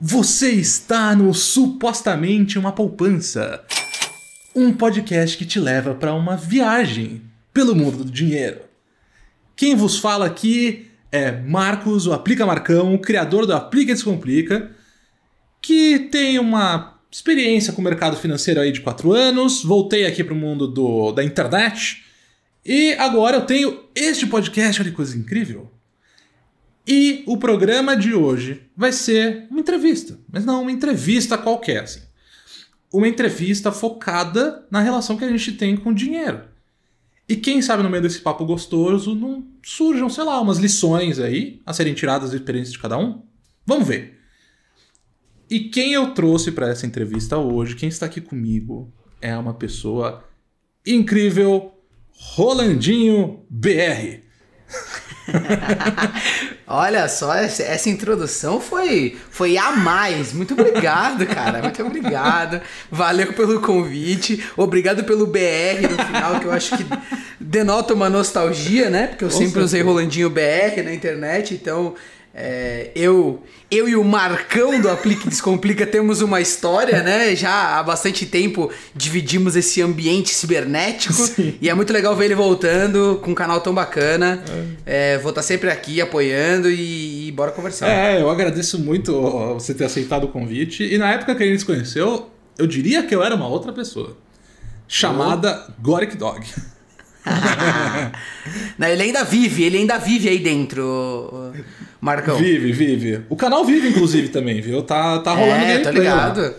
Você está no Supostamente uma Poupança. Um podcast que te leva para uma viagem pelo mundo do dinheiro. Quem vos fala aqui é Marcos, o Aplica Marcão, o criador do Aplica Descomplica, que tem uma experiência com o mercado financeiro aí de 4 anos, voltei aqui para o mundo do, da internet e agora eu tenho este podcast, olha que coisa incrível. E o programa de hoje vai ser uma entrevista, mas não uma entrevista qualquer, assim. Uma entrevista focada na relação que a gente tem com o dinheiro. E quem sabe no meio desse papo gostoso não surjam, sei lá, umas lições aí a serem tiradas da experiência de cada um? Vamos ver. E quem eu trouxe para essa entrevista hoje, quem está aqui comigo, é uma pessoa incrível, Rolandinho BR. Olha só, essa introdução foi, foi a mais. Muito obrigado, cara. Muito obrigado. Valeu pelo convite. Obrigado pelo BR no final, que eu acho que denota uma nostalgia, né? Porque eu sempre usei Rolandinho BR na internet, então é, eu, eu e o Marcão do Aplique Descomplica temos uma história, né? Já há bastante tempo dividimos esse ambiente cibernético Sim. e é muito legal ver ele voltando com um canal tão bacana. É. É, vou estar sempre aqui apoiando e, e, bora conversar. É, eu agradeço muito você ter aceitado o convite. E na época que a gente se conheceu, eu diria que eu era uma outra pessoa chamada oh. Goric Dog. Não, ele ainda vive, ele ainda vive aí dentro, Marcão. Vive, vive. O canal vive, inclusive, também, viu? Tá, tá rolando é, tô ligado. Lá.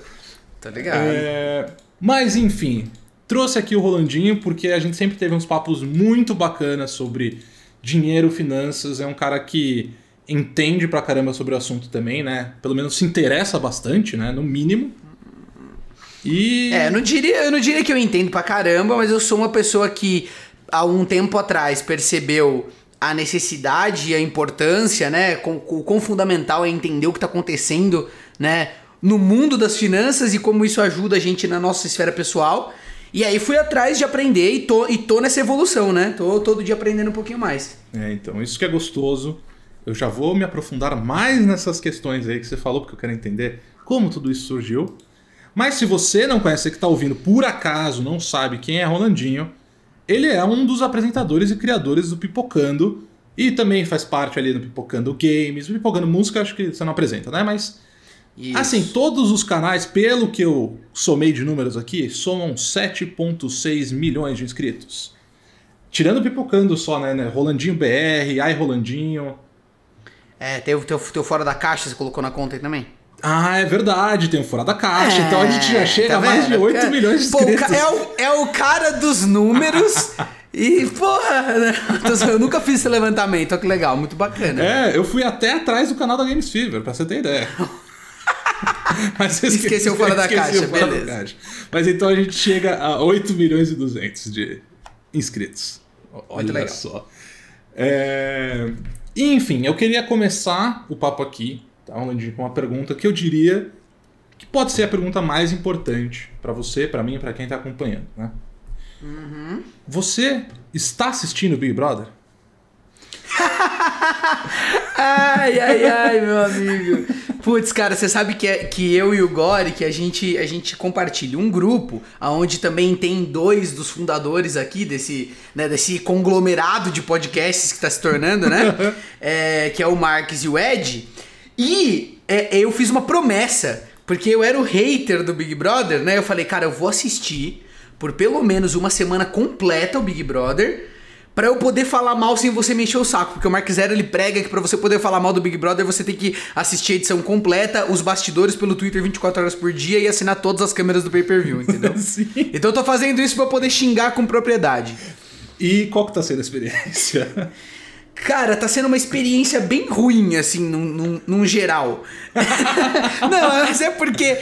Tô ligado. É... Mas, enfim, trouxe aqui o Rolandinho porque a gente sempre teve uns papos muito bacanas sobre dinheiro, finanças. É um cara que entende pra caramba sobre o assunto também, né? Pelo menos se interessa bastante, né? No mínimo. E. É, eu não diria, eu não diria que eu entendo pra caramba, mas eu sou uma pessoa que há um tempo atrás percebeu a necessidade e a importância, né? O quão fundamental é entender o que está acontecendo, né? No mundo das finanças e como isso ajuda a gente na nossa esfera pessoal. E aí fui atrás de aprender e tô, e tô nessa evolução, né? Tô todo dia aprendendo um pouquinho mais. É, então, isso que é gostoso. Eu já vou me aprofundar mais nessas questões aí que você falou, porque eu quero entender como tudo isso surgiu. Mas se você não conhece, que está ouvindo, por acaso não sabe quem é Rolandinho, ele é um dos apresentadores e criadores do Pipocando. E também faz parte ali do Pipocando Games. O Pipocando Música acho que você não apresenta, né? Mas. Isso. Assim, todos os canais, pelo que eu somei de números aqui, somam 7,6 milhões de inscritos. Tirando o Pipocando só, né? né? Rolandinho BR, Ai Rolandinho. É, tem o teu, teu Fora da Caixa, você colocou na conta aí também? Ah, é verdade, tem o Fora da Caixa, é, então a gente já chega tá a mais de 8 é, milhões de inscritos. Pô, é, o, é o cara dos números e, porra, né? eu nunca fiz esse levantamento, olha que legal, muito bacana. É, eu fui até atrás do canal da Games Fever, pra você ter ideia. Mas esqueci, esqueceu fora da caixa, fora beleza. Da caixa. Mas então a gente chega a 8 milhões e 200 de inscritos. Olha Muito legal. só. É... Enfim, eu queria começar o papo aqui tá? com uma pergunta que eu diria que pode ser a pergunta mais importante para você, para mim e para quem está acompanhando. Né? Uhum. Você está assistindo Big Brother? ai, ai, ai, meu amigo. Putz, cara, você sabe que, é, que eu e o Gore, que a gente, a gente compartilha um grupo, onde também tem dois dos fundadores aqui desse, né, desse conglomerado de podcasts que está se tornando, né? é, que é o Marques e o Ed. E é, eu fiz uma promessa, porque eu era o hater do Big Brother, né? Eu falei, cara, eu vou assistir por pelo menos uma semana completa o Big Brother para eu poder falar mal sem você me encher o saco. Porque o Mark Zero ele prega que para você poder falar mal do Big Brother você tem que assistir a edição completa, os bastidores pelo Twitter 24 horas por dia e assinar todas as câmeras do pay-per-view, entendeu? Então eu tô fazendo isso para poder xingar com propriedade. E qual que tá sendo a experiência? Cara, tá sendo uma experiência bem ruim, assim, num, num, num geral. não, mas é porque.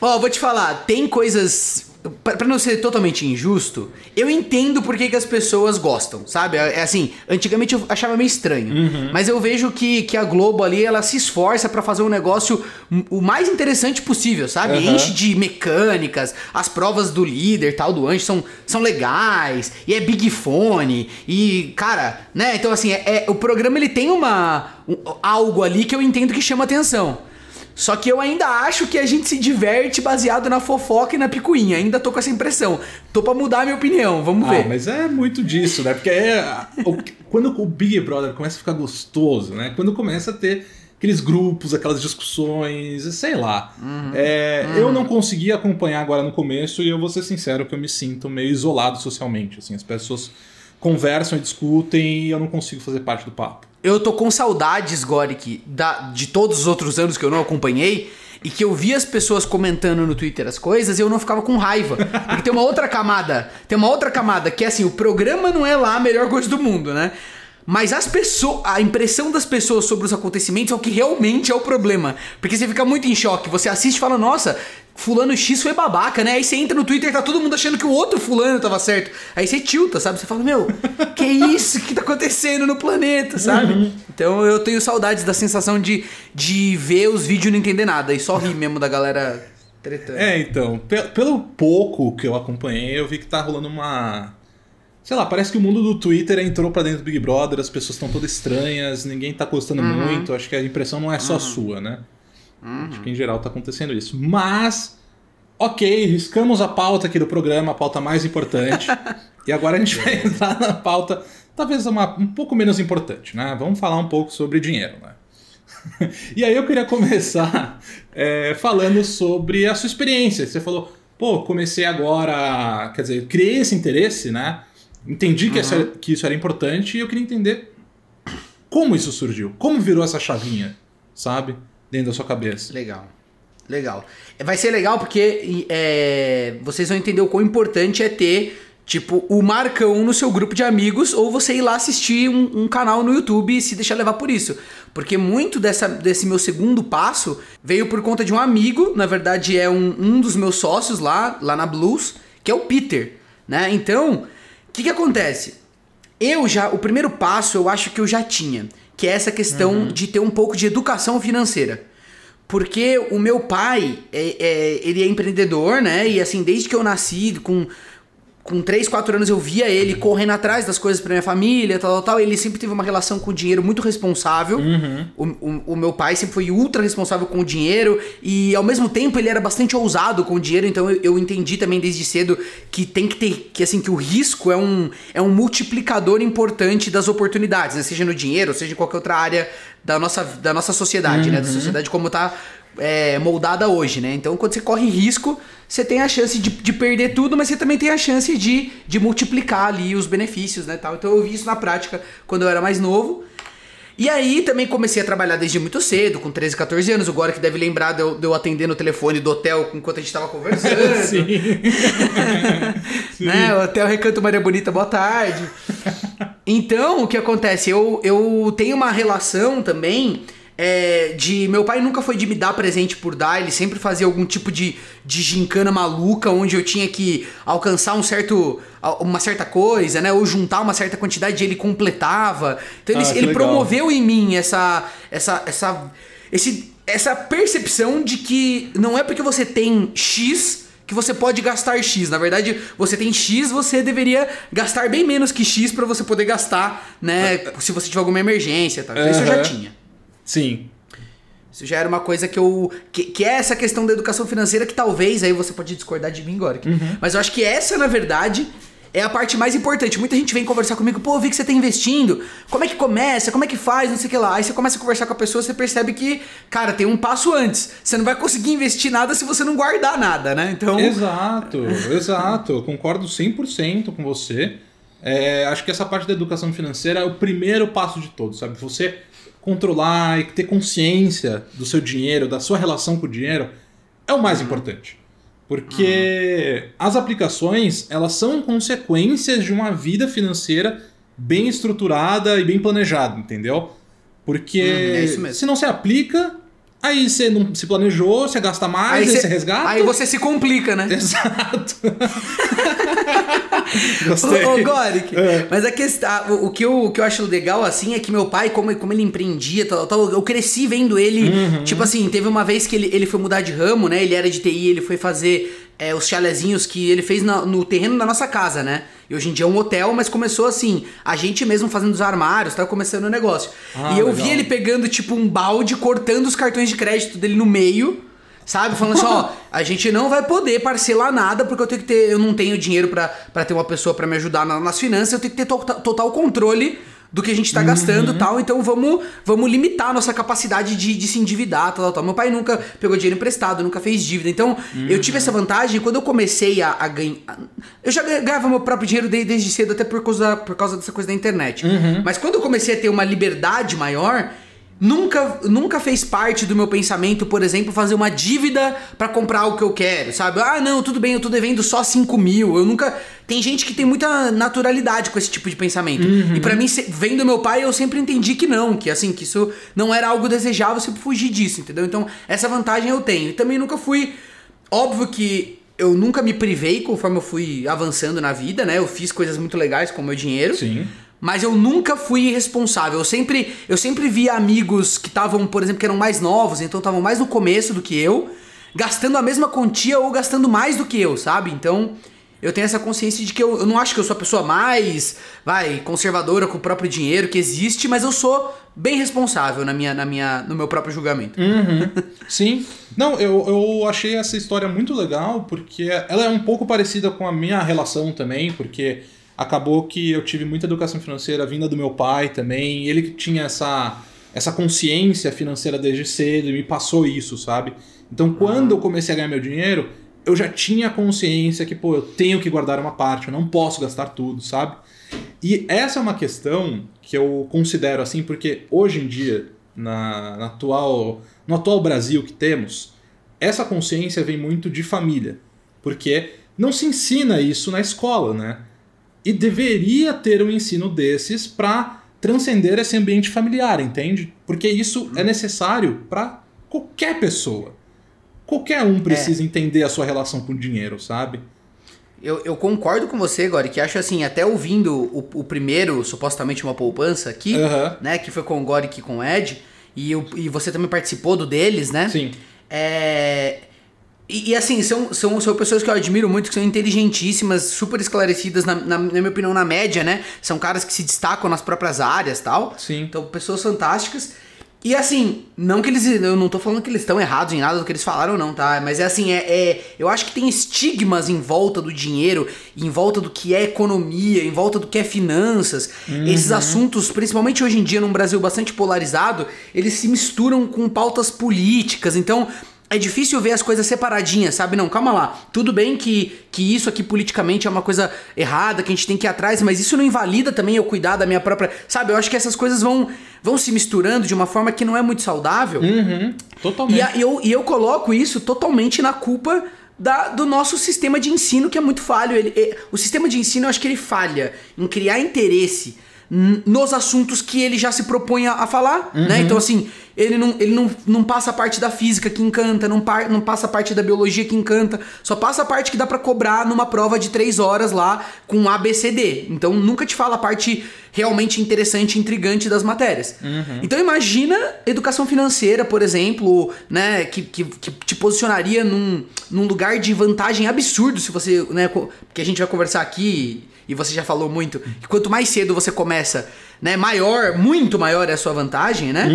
Ó, vou te falar, tem coisas para não ser totalmente injusto, eu entendo por que, que as pessoas gostam, sabe? É, é assim, antigamente eu achava meio estranho, uhum. mas eu vejo que, que a Globo ali, ela se esforça para fazer um negócio o mais interessante possível, sabe? Uhum. Enche de mecânicas, as provas do líder, tal, do anjo, são, são legais, e é big fone, e, cara, né? Então, assim, é, é o programa ele tem uma... Um, algo ali que eu entendo que chama atenção. Só que eu ainda acho que a gente se diverte baseado na fofoca e na picuinha. Ainda tô com essa impressão. Tô pra mudar a minha opinião, vamos Ah, ver. mas é muito disso, né? Porque é, o- quando o Big Brother começa a ficar gostoso, né? Quando começa a ter aqueles grupos, aquelas discussões, sei lá. É, Eu não consegui acompanhar agora no começo e eu vou ser sincero que eu me sinto meio isolado socialmente. Assim, as pessoas conversam e discutem e eu não consigo fazer parte do papo. Eu tô com saudades, Goric, da, de todos os outros anos que eu não acompanhei. E que eu via as pessoas comentando no Twitter as coisas e eu não ficava com raiva. Porque tem uma outra camada. Tem uma outra camada que é assim: o programa não é lá a melhor coisa do mundo, né? Mas as pessoas, a impressão das pessoas sobre os acontecimentos é o que realmente é o problema. Porque você fica muito em choque. Você assiste e fala, nossa, fulano X foi babaca, né? Aí você entra no Twitter e tá todo mundo achando que o outro fulano tava certo. Aí você tilta, sabe? Você fala, meu, que isso que tá acontecendo no planeta, sabe? Então eu tenho saudades da sensação de, de ver os vídeos e não entender nada. E só rir mesmo da galera tretando. É, então, pe- pelo pouco que eu acompanhei, eu vi que tá rolando uma. Sei lá, parece que o mundo do Twitter entrou pra dentro do Big Brother, as pessoas estão todas estranhas, ninguém tá gostando muito, acho que a impressão não é só sua, né? Acho que em geral tá acontecendo isso. Mas, ok, riscamos a pauta aqui do programa, a pauta mais importante. e agora a gente vai entrar na pauta, talvez uma, um pouco menos importante, né? Vamos falar um pouco sobre dinheiro, né? E aí eu queria começar é, falando sobre a sua experiência. Você falou, pô, comecei agora, quer dizer, criei esse interesse, né? Entendi que, essa- que isso era importante e eu queria entender como isso surgiu, como virou essa chavinha, sabe? Dentro da sua cabeça. Legal. Legal. Vai ser legal porque é, vocês vão entender o quão importante é ter, tipo, o Marcão no seu grupo de amigos ou você ir lá assistir um, um canal no YouTube e se deixar levar por isso. Porque muito dessa, desse meu segundo passo veio por conta de um amigo, na verdade é um, um dos meus sócios lá, lá na Blues, que é o Peter, né? Então, o que que acontece? Eu já, o primeiro passo eu acho que eu já tinha, que é essa questão de ter um pouco de educação financeira. Porque o meu pai, é, é- ele é empreendedor, né? E assim, desde que eu nasci, com, com 3, 4 anos, eu via ele correndo atrás das coisas pra minha família, tal, tal, tal. Ele sempre teve uma relação com o dinheiro muito responsável. O, o, o meu pai sempre foi ultra responsável com o dinheiro. E ao mesmo tempo ele era bastante ousado com o dinheiro. Então eu, eu entendi também desde cedo que tem que ter. Que assim, que o risco é um, é um multiplicador importante das oportunidades, né? Seja no dinheiro, seja em qualquer outra área da nossa, da nossa sociedade, né? Da sociedade como tá é, moldada hoje, né? Então, quando você corre risco, você tem a chance de, de perder tudo, mas você também tem a chance de, de multiplicar ali os benefícios, né? Tal. Então, eu vi isso na prática quando eu era mais novo. E aí, também comecei a trabalhar desde muito cedo, com 13, 14 anos. O Gore que deve lembrar de eu, de eu atender no telefone do hotel enquanto a gente tava conversando. Sim. né? O Hotel Recanto Maria Bonita, boa tarde. Então, o que acontece? Eu, eu tenho uma relação também é, de. Meu pai nunca foi de me dar presente por dar, ele sempre fazia algum tipo de, de gincana maluca, onde eu tinha que alcançar um certo. uma certa coisa, né? Ou juntar uma certa quantidade e ele completava. Então ele, Ah, ele promoveu em mim essa. essa. essa. esse, essa percepção de que não é porque você tem X que você pode gastar X. Na verdade, você tem X, você deveria gastar bem menos que X pra você poder gastar, né? Se você tiver alguma emergência, tá? Então, isso eu já tinha. Sim. Isso já era uma coisa que eu. Que, que é essa questão da educação financeira que talvez aí você pode discordar de mim agora. que- Mas eu acho que essa, na verdade, é a parte mais importante. Muita gente vem conversar comigo, pô, eu vi que você tá investindo. Como é que começa? Como é que faz? Não sei o que lá. Aí você começa a conversar com a pessoa, você percebe que, cara, tem um passo antes. Você não vai conseguir investir nada se você não guardar nada, né? Então. Exato, exato. Eu concordo 100% com você. É, acho que essa parte da educação financeira é o primeiro passo de todos, sabe? Você controlar e ter consciência do seu dinheiro, da sua relação com o dinheiro, é o mais importante. Porque as aplicações, elas são consequências de uma vida financeira bem estruturada e bem planejada, entendeu? Porque é isso mesmo. se não se aplica, aí você não se planejou, você gasta mais, aí, cê- você resgata. aí você se complica, né? Exato. Gostei. Ô, Goric, É. mas a questão, o, que eu, o que eu acho legal, assim, é que meu pai, como, como ele empreendia, tal, tal, eu cresci vendo ele, Uhum. tipo assim, teve uma vez que ele, ele foi mudar de ramo, né, ele era de TI, ele foi fazer é, os chalezinhos que ele fez na- no terreno da nossa casa, né? E hoje em dia é um hotel, mas começou assim, a gente mesmo fazendo os armários, tava começando o negócio. Ah, e eu legal. vi ele pegando, tipo, um balde, cortando os cartões de crédito dele no meio, sabe? Falando assim, ó, a gente não vai poder parcelar nada, porque eu tenho que ter. Eu não tenho dinheiro pra ter uma pessoa pra me ajudar na- nas finanças, eu tenho que ter to- total controle do que a gente tá gastando e tal, então vamos, vamos limitar a nossa capacidade de, de se endividar, tal, tal. Meu pai nunca pegou dinheiro emprestado, nunca fez dívida, então eu tive essa vantagem quando eu comecei a, a ganhar... Eu já ganhava meu próprio dinheiro de- desde cedo, até por causa, por causa dessa coisa da internet. Mas quando eu comecei a ter uma liberdade maior... Nunca, nunca fez parte do meu pensamento, por exemplo, fazer uma dívida pra comprar o que eu quero, sabe? Ah, não, tudo bem, eu tô devendo só 5 mil. Eu nunca. Tem gente que tem muita naturalidade com esse tipo de pensamento. E pra mim, vendo meu pai, eu sempre entendi que não, que assim, que isso não era algo desejável, eu sempre fugi disso, entendeu? Então, essa vantagem eu tenho. E também nunca fui. Óbvio que eu nunca me privei conforme eu fui avançando na vida, né? Eu fiz coisas muito legais com o meu dinheiro. Sim. Mas eu nunca fui irresponsável. Eu sempre, eu sempre via amigos que estavam, por exemplo, que eram mais novos, então estavam mais no começo do que eu, gastando a mesma quantia ou gastando mais do que eu, sabe? Então, eu tenho essa consciência de que eu, eu não acho que eu sou a pessoa mais, vai, conservadora com o próprio dinheiro que existe, mas eu sou bem responsável na minha, na minha, no meu próprio julgamento. Sim. Não, eu, eu achei essa história muito legal porque ela é um pouco parecida com a minha relação também, porque acabou que eu tive muita educação financeira vinda do meu pai também, ele que tinha essa, essa consciência financeira desde cedo e me passou isso, sabe? Então quando eu comecei a ganhar meu dinheiro, eu já tinha consciência que, pô, eu tenho que guardar uma parte, eu não posso gastar tudo, sabe? E essa é uma questão que eu considero assim, porque hoje em dia, na, na atual, no atual Brasil que temos, essa consciência vem muito de família. Porque não se ensina isso na escola, né? E deveria ter um ensino desses para transcender esse ambiente familiar, entende? Porque isso é necessário para qualquer pessoa. Qualquer um precisa entender a sua relação com o dinheiro, sabe? Eu, eu concordo com você, Gori, que acho assim, até ouvindo o, o primeiro, supostamente uma poupança aqui, Aham. né, que foi com o Gori e com o Ed, e, o- e você também participou do deles, né? Sim. É. E, e, assim, são, são, são pessoas que eu admiro muito, que são inteligentíssimas, super esclarecidas, na, na, na minha opinião, na média, né? São caras que se destacam nas próprias áreas tal. Sim. Então, pessoas fantásticas. E assim, não que eles. Eu não tô falando que eles estão errados em nada do que eles falaram, não, tá? Mas é assim, é, é- Eu acho que tem estigmas em volta do dinheiro, em volta do que é economia, em volta do que é finanças. Esses assuntos, principalmente hoje em dia, num Brasil bastante polarizado, eles se misturam com pautas políticas. Então. É difícil ver as coisas separadinhas, sabe? Não, calma lá. Tudo bem que, que isso aqui politicamente é uma coisa errada, que a gente tem que ir atrás, mas isso não invalida também eu cuidar da minha própria. Sabe? Eu acho que essas coisas vão, vão se misturando de uma forma que não é muito saudável. Uhum. Totalmente. E, a- eu, e eu coloco isso totalmente na culpa da- do nosso sistema de ensino, que é muito falho. Ele, é- o sistema de ensino, eu acho que ele falha em criar interesse nos assuntos que ele já se propõe a, a falar, né? Então, assim, ele, não, ele não, não passa a parte da física que encanta, não, par, não passa a parte da biologia que encanta, só passa a parte que dá pra cobrar numa prova de três horas lá com ABCD. Então, nunca te fala a parte realmente interessante e intrigante das matérias. Então imagina educação financeira, por exemplo, né, que, que, que te posicionaria num, num lugar de vantagem absurdo se você, né, porque a gente vai conversar aqui e você já falou muito, que quanto mais cedo você começa, né, maior, muito maior é a sua vantagem, né?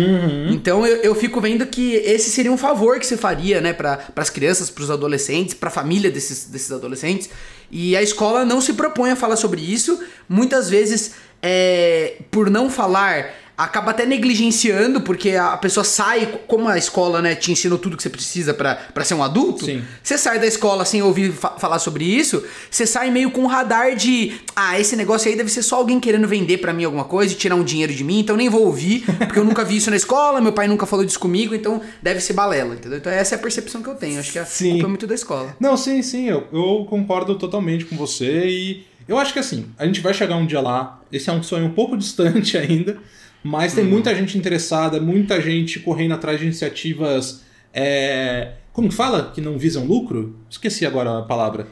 Então eu, eu fico vendo que esse seria um favor que você faria, né, para as crianças, para os adolescentes, para a família desses, desses adolescentes. E a escola não se propõe a falar sobre isso. Muitas vezes, é, por não falar, acaba até negligenciando, porque a pessoa sai, como a escola, né, te ensinou tudo que você precisa pra pra ser um adulto. Sim. Você sai da escola sem ouvir fa- falar sobre isso, você sai meio com um radar de, ah, esse negócio aí deve ser só alguém querendo vender pra mim alguma coisa e tirar um dinheiro de mim, então nem vou ouvir, porque eu nunca vi isso na escola, meu pai nunca falou disso comigo, então deve ser balela, entendeu? Então essa é a percepção que eu tenho, acho que a Sim. culpa é muito da escola. Não, sim, sim, eu, eu concordo totalmente com você e eu acho que assim, a gente vai chegar um dia lá, esse é um sonho um pouco distante ainda, mas tem muita gente interessada, muita gente correndo atrás de iniciativas, é, como que fala? Que não visam lucro? Esqueci agora a palavra.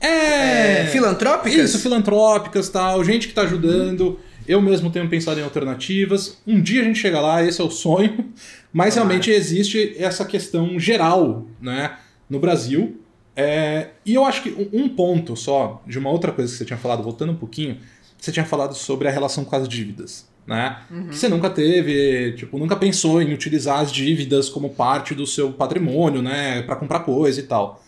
É... É, filantrópicas? Isso, filantrópicas tal, gente que tá ajudando. Eu mesmo tenho pensado em alternativas. Um dia a gente chega lá, esse é o sonho. Mas Tomara. realmente existe essa questão geral, né? No Brasil, É, e eu acho que um ponto só, de uma outra coisa que você tinha falado, voltando um pouquinho, você tinha falado sobre a relação com as dívidas. Né? Que você nunca teve, tipo, nunca pensou em utilizar as dívidas como parte do seu patrimônio, né? Pra comprar coisa e tal.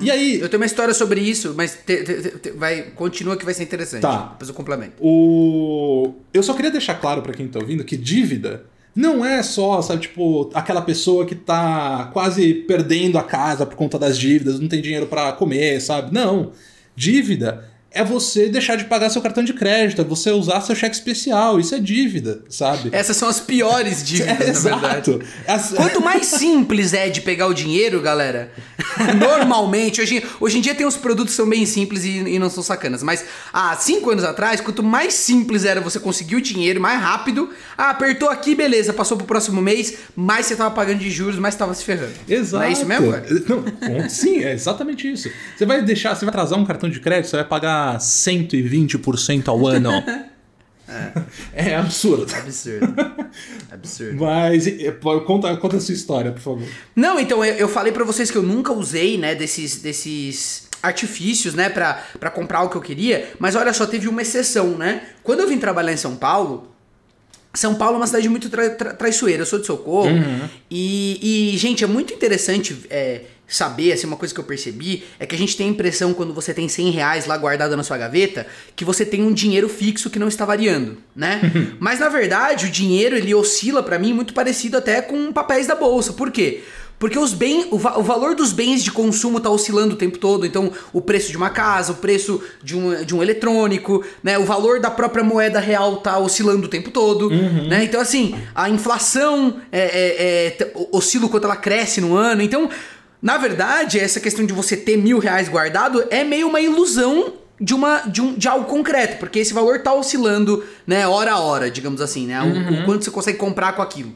E aí, Eu tenho uma história sobre isso, mas te- te- te- vai, continua que vai ser interessante. Tá. Depois eu complemento. O... Eu só queria deixar claro pra quem tá ouvindo que dívida não é só, sabe, tipo, aquela pessoa que tá quase perdendo a casa por conta das dívidas, não tem dinheiro pra comer, sabe? Não. Dívida é você deixar de pagar seu cartão de crédito, é você usar seu cheque especial, isso é dívida, sabe? Essas são as piores dívidas, na verdade. exato. As- Quanto mais simples é de pegar o dinheiro, galera, normalmente, hoje, hoje em dia tem uns produtos que são bem simples e, e não são sacanas, mas há cinco anos atrás, quanto mais simples era você conseguir o dinheiro, mais rápido, ah, apertou aqui, beleza, passou pro próximo mês, mais você tava pagando de juros, mais você tava se ferrando. Exato. Não é isso mesmo, cara? Não, sim, é exatamente isso. Você vai deixar, você vai atrasar um cartão de crédito, você vai pagar 120% ao ano. É absurdo. Absurdo. Absurdo. Mas e, pô, conta, conta a sua história, por favor. Não, então eu, eu falei pra vocês que eu nunca usei, né, desses, desses artifícios, né, pra, pra comprar o que eu queria, mas olha só, teve uma exceção, né? Quando eu vim trabalhar em São Paulo, São Paulo é uma cidade muito tra tra traiçoeira, eu sou de Socorro, e, e, gente, é muito interessante é, saber, assim, uma coisa que eu percebi, é que a gente tem a impressão, quando você tem 100 reais lá guardado na sua gaveta, que você tem um dinheiro fixo que não está variando, né? Mas, na verdade, o dinheiro, ele oscila pra mim muito parecido até com papéis da bolsa, por quê? Porque os bem, o, va- o valor dos bens de consumo tá oscilando o tempo todo. Então, o preço de uma casa, o preço de um, de um eletrônico, né? O valor da própria moeda real tá oscilando o tempo todo, né? Então, assim, a inflação é, é, é, oscila o quanto ela cresce no ano. Então, na verdade, essa questão de você ter mil reais guardado é meio uma ilusão de, uma, de, um, de algo concreto, porque esse valor tá oscilando, né, hora a hora, digamos assim, né? O, o quanto você consegue comprar com aquilo.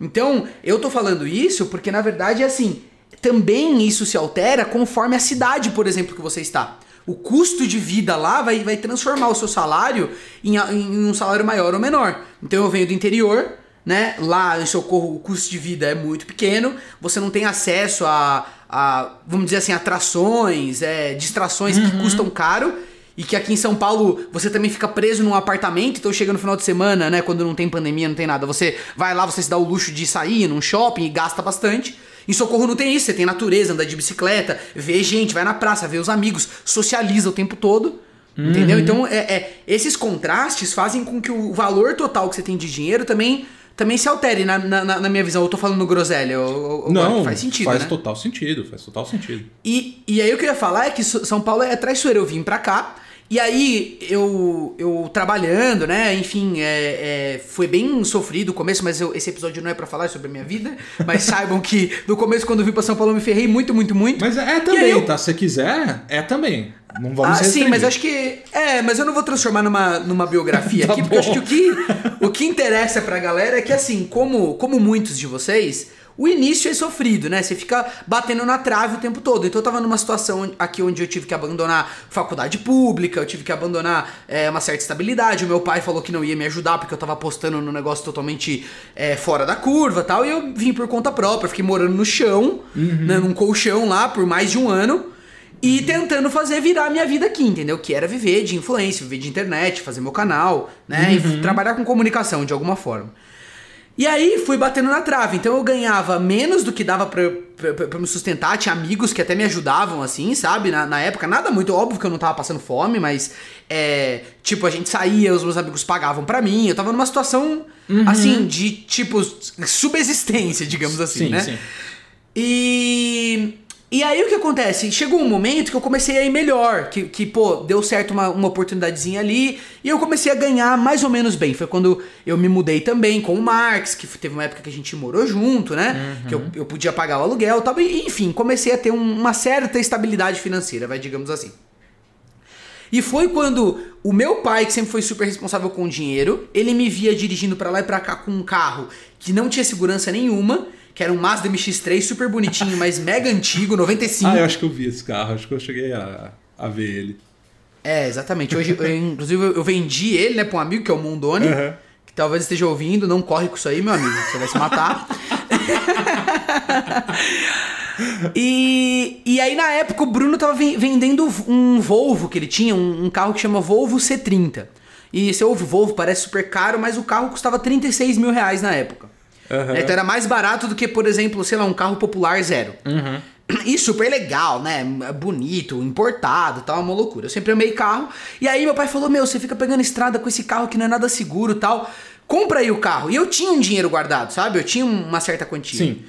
Então, eu tô falando isso porque, na verdade, é assim, também isso se altera conforme a cidade, por exemplo, que você está. O custo de vida lá vai, vai transformar o seu salário em, em um salário maior ou menor. Então eu venho do interior, né? Lá em Socorro o custo de vida é muito pequeno, você não tem acesso a, a vamos dizer assim, atrações, é, distrações que custam caro. E que aqui em São Paulo você também fica preso num apartamento, então chega no final de semana, né? Quando não tem pandemia, não tem nada. Você vai lá, você se dá o luxo de sair num shopping e gasta bastante. Em Socorro não tem isso, você tem natureza, anda de bicicleta, vê gente, vai na praça, vê os amigos, socializa o tempo todo. Entendeu? Então, é, é, esses contrastes fazem com que o valor total que você tem de dinheiro também, também se altere, na, na, na minha visão. Eu tô falando groselha, ou, ou- Não, faz sentido, faz né? total sentido, faz total sentido. E, e aí o que eu ia falar é que São Paulo é traiçoeiro. Eu vim pra cá. E aí eu, eu trabalhando, né? Enfim, é, é, foi bem sofrido o começo, mas eu- esse episódio não é pra falar sobre a minha vida. Mas saibam que no começo, quando eu vim pra São Paulo, eu me ferrei muito, muito, muito. Mas é também, eu- tá? Se você quiser, é também. Não vamos Ah, se sim, restringir. mas acho que. É, mas eu não vou transformar numa, numa biografia Tá aqui, porque eu acho bom. que o que, o que interessa pra galera é que, assim, como, como muitos de vocês, o início é sofrido, né? Você fica batendo na trave o tempo todo. Então eu tava numa situação aqui onde eu tive que abandonar faculdade pública, eu tive que abandonar é, uma certa estabilidade. O meu pai falou que não ia me ajudar porque eu tava apostando num negócio totalmente é, fora da curva tal. E eu vim por conta própria, fiquei morando no chão, né, num colchão lá por mais de um ano. E tentando fazer virar a minha vida aqui, entendeu? Que era viver de influência, viver de internet, fazer meu canal, né? E trabalhar com comunicação de alguma forma. E aí fui batendo na trave. Então eu ganhava menos do que dava pra, pra, pra- me sustentar. Tinha amigos que até me ajudavam, assim, sabe? Na, na época, nada muito óbvio que eu não tava passando fome, mas é. Tipo, a gente saía, os meus amigos pagavam pra mim. Eu tava numa situação, assim, de tipo, subexistência, digamos assim, Sim, né? sim. E. E aí o que acontece? Chegou um momento que eu comecei a ir melhor, que, que pô, deu certo uma, uma oportunidadezinha ali, e eu comecei a ganhar mais ou menos bem. Foi quando eu me mudei também com o Marx, que teve uma época que a gente morou junto, né? Que eu, eu podia pagar o aluguel e tal. E, enfim, comecei a ter um- uma certa estabilidade financeira, vai, digamos assim. E foi quando o meu pai, que sempre foi super responsável com o dinheiro, ele me via dirigindo pra lá e pra cá com um carro que não tinha segurança nenhuma, que era um Mazda MX-3 super bonitinho, mas mega antigo, 95. Ah, eu acho que eu vi esse carro, acho que eu cheguei a, a ver ele. É, exatamente. Hoje, eu, inclusive, eu vendi ele, né, pra um amigo que é o Mondoni, Uhum. que talvez esteja ouvindo, não corre com isso aí, meu amigo, você vai se matar. E, e aí, na época, o Bruno tava ven- vendendo um Volvo que ele tinha, um, um carro que chama Volvo C30. E você ouve Volvo, parece super caro, mas o carro custava 36 mil reais na época. Aham. Então era mais barato do que, por exemplo, sei lá, um carro popular zero. E super legal, né? Bonito, importado, tal, uma loucura. Eu sempre amei carro. E aí meu pai falou: Meu, você fica pegando estrada com esse carro que não é nada seguro tal. Compra aí o carro. E eu tinha um dinheiro guardado, sabe? Eu tinha uma certa quantia. Sim.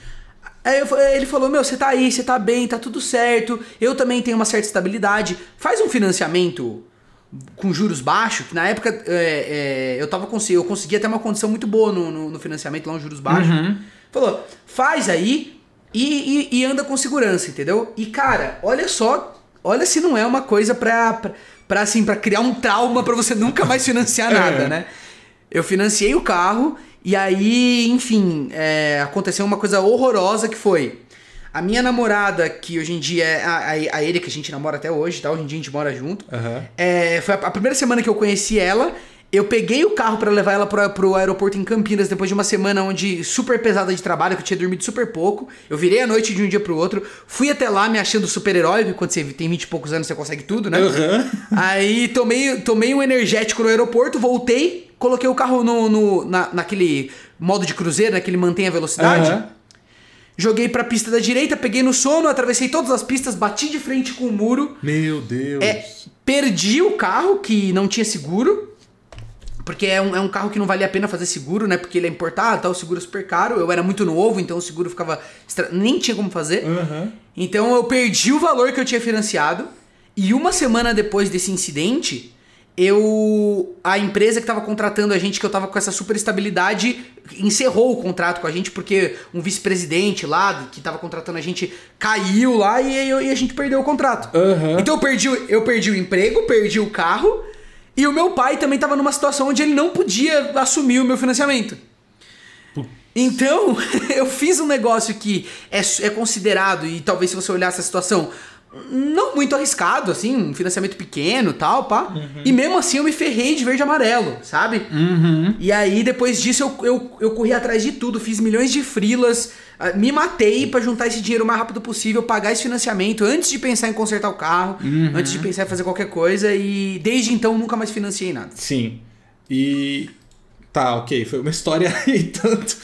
Aí eu ele falou: Meu, você tá aí, você tá bem, tá tudo certo. Eu também tenho uma certa estabilidade. Faz um financiamento com juros baixos, que na época é, é, eu tava consegui, eu conseguia ter uma condição muito boa no, no, no financiamento, lá uns juros baixos. Falou, faz aí e, e- e anda com segurança, entendeu? E cara, olha só, olha se não é uma coisa pra, pra, pra, assim, pra criar um trauma pra você nunca mais financiar nada, É. né? Eu financiei o carro e aí, enfim, é, aconteceu uma coisa horrorosa que foi a minha namorada, que hoje em dia é a, a, que a gente namora até hoje, tá? Hoje em dia a gente mora junto. Aham. É, foi a, a primeira semana que eu conheci ela. Eu peguei o carro pra levar ela pro, pro aeroporto em Campinas depois de uma semana onde super pesada de trabalho, que eu tinha dormido super pouco. Eu virei a noite de um dia pro outro. Fui até lá me achando super-herói, porque quando você tem 20 e poucos anos você consegue tudo, né? Aham. Aí tomei, tomei um energético no aeroporto, voltei, coloquei o carro no, no- na, naquele modo de cruzeiro, naquele mantém a velocidade. Aham. Joguei pra pista da direita, peguei no sono, atravessei todas as pistas, bati de frente com o muro. Meu Deus. É, perdi o carro, que não tinha seguro. Porque é um, é um carro que não valia a pena fazer seguro, né? Porque ele é importado, tá? o seguro é super caro. Eu era muito novo, então o seguro ficava. extra- Nem tinha como fazer. Aham. Então eu perdi o valor que eu tinha financiado. E uma semana depois desse incidente, eu. A empresa que tava contratando a gente, que eu tava com essa super estabilidade, encerrou o contrato com a gente, porque um vice-presidente lá, que tava contratando a gente, caiu lá e, e a gente perdeu o contrato. Aham. Então eu perdi, o- eu perdi o emprego, perdi o carro. E o meu pai também tava numa situação onde ele não podia assumir o meu financiamento. Então, eu fiz um negócio que é, é considerado, e talvez se você olhar essa situação, não muito arriscado, assim, um financiamento pequeno tal, pá. E mesmo assim eu me ferrei de verde e amarelo, sabe? E aí, depois disso, eu, eu, eu corri atrás de tudo, fiz milhões de frilas, ah, me matei pra juntar esse dinheiro o mais rápido possível, pagar esse financiamento antes de pensar em consertar o carro, antes de pensar em fazer qualquer coisa, e desde então nunca mais financiei nada. Sim. E. Tá, ok. Foi uma história e tanto.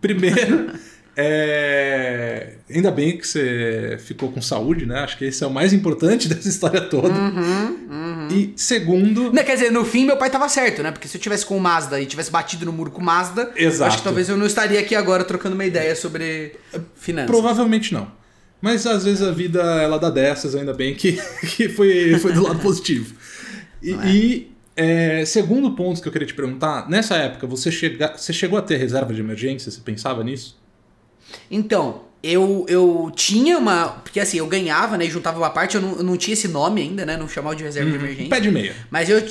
Primeiro, é... ainda bem que você ficou com saúde, né? Acho que esse é o mais importante dessa história toda. Uhum, E segundo. Né, quer dizer, no fim meu pai tava certo, né? Porque se eu tivesse com o Mazda e tivesse batido no muro com o Mazda, Exato. acho que talvez eu não estaria aqui agora trocando uma ideia sobre finanças. Provavelmente não. Mas às vezes a vida ela dá dessas, ainda bem que, que foi, foi do lado positivo. E, Não é? e, é, segundo ponto que eu queria te perguntar, nessa época você, chega, você chegou a ter reserva de emergência? Você pensava nisso? Então, eu, eu tinha uma. Porque assim, eu ganhava, né? E juntava uma parte, eu não, eu não tinha esse nome ainda, né? Não chamava de reserva de emergência. Pé de meia. Mas eu.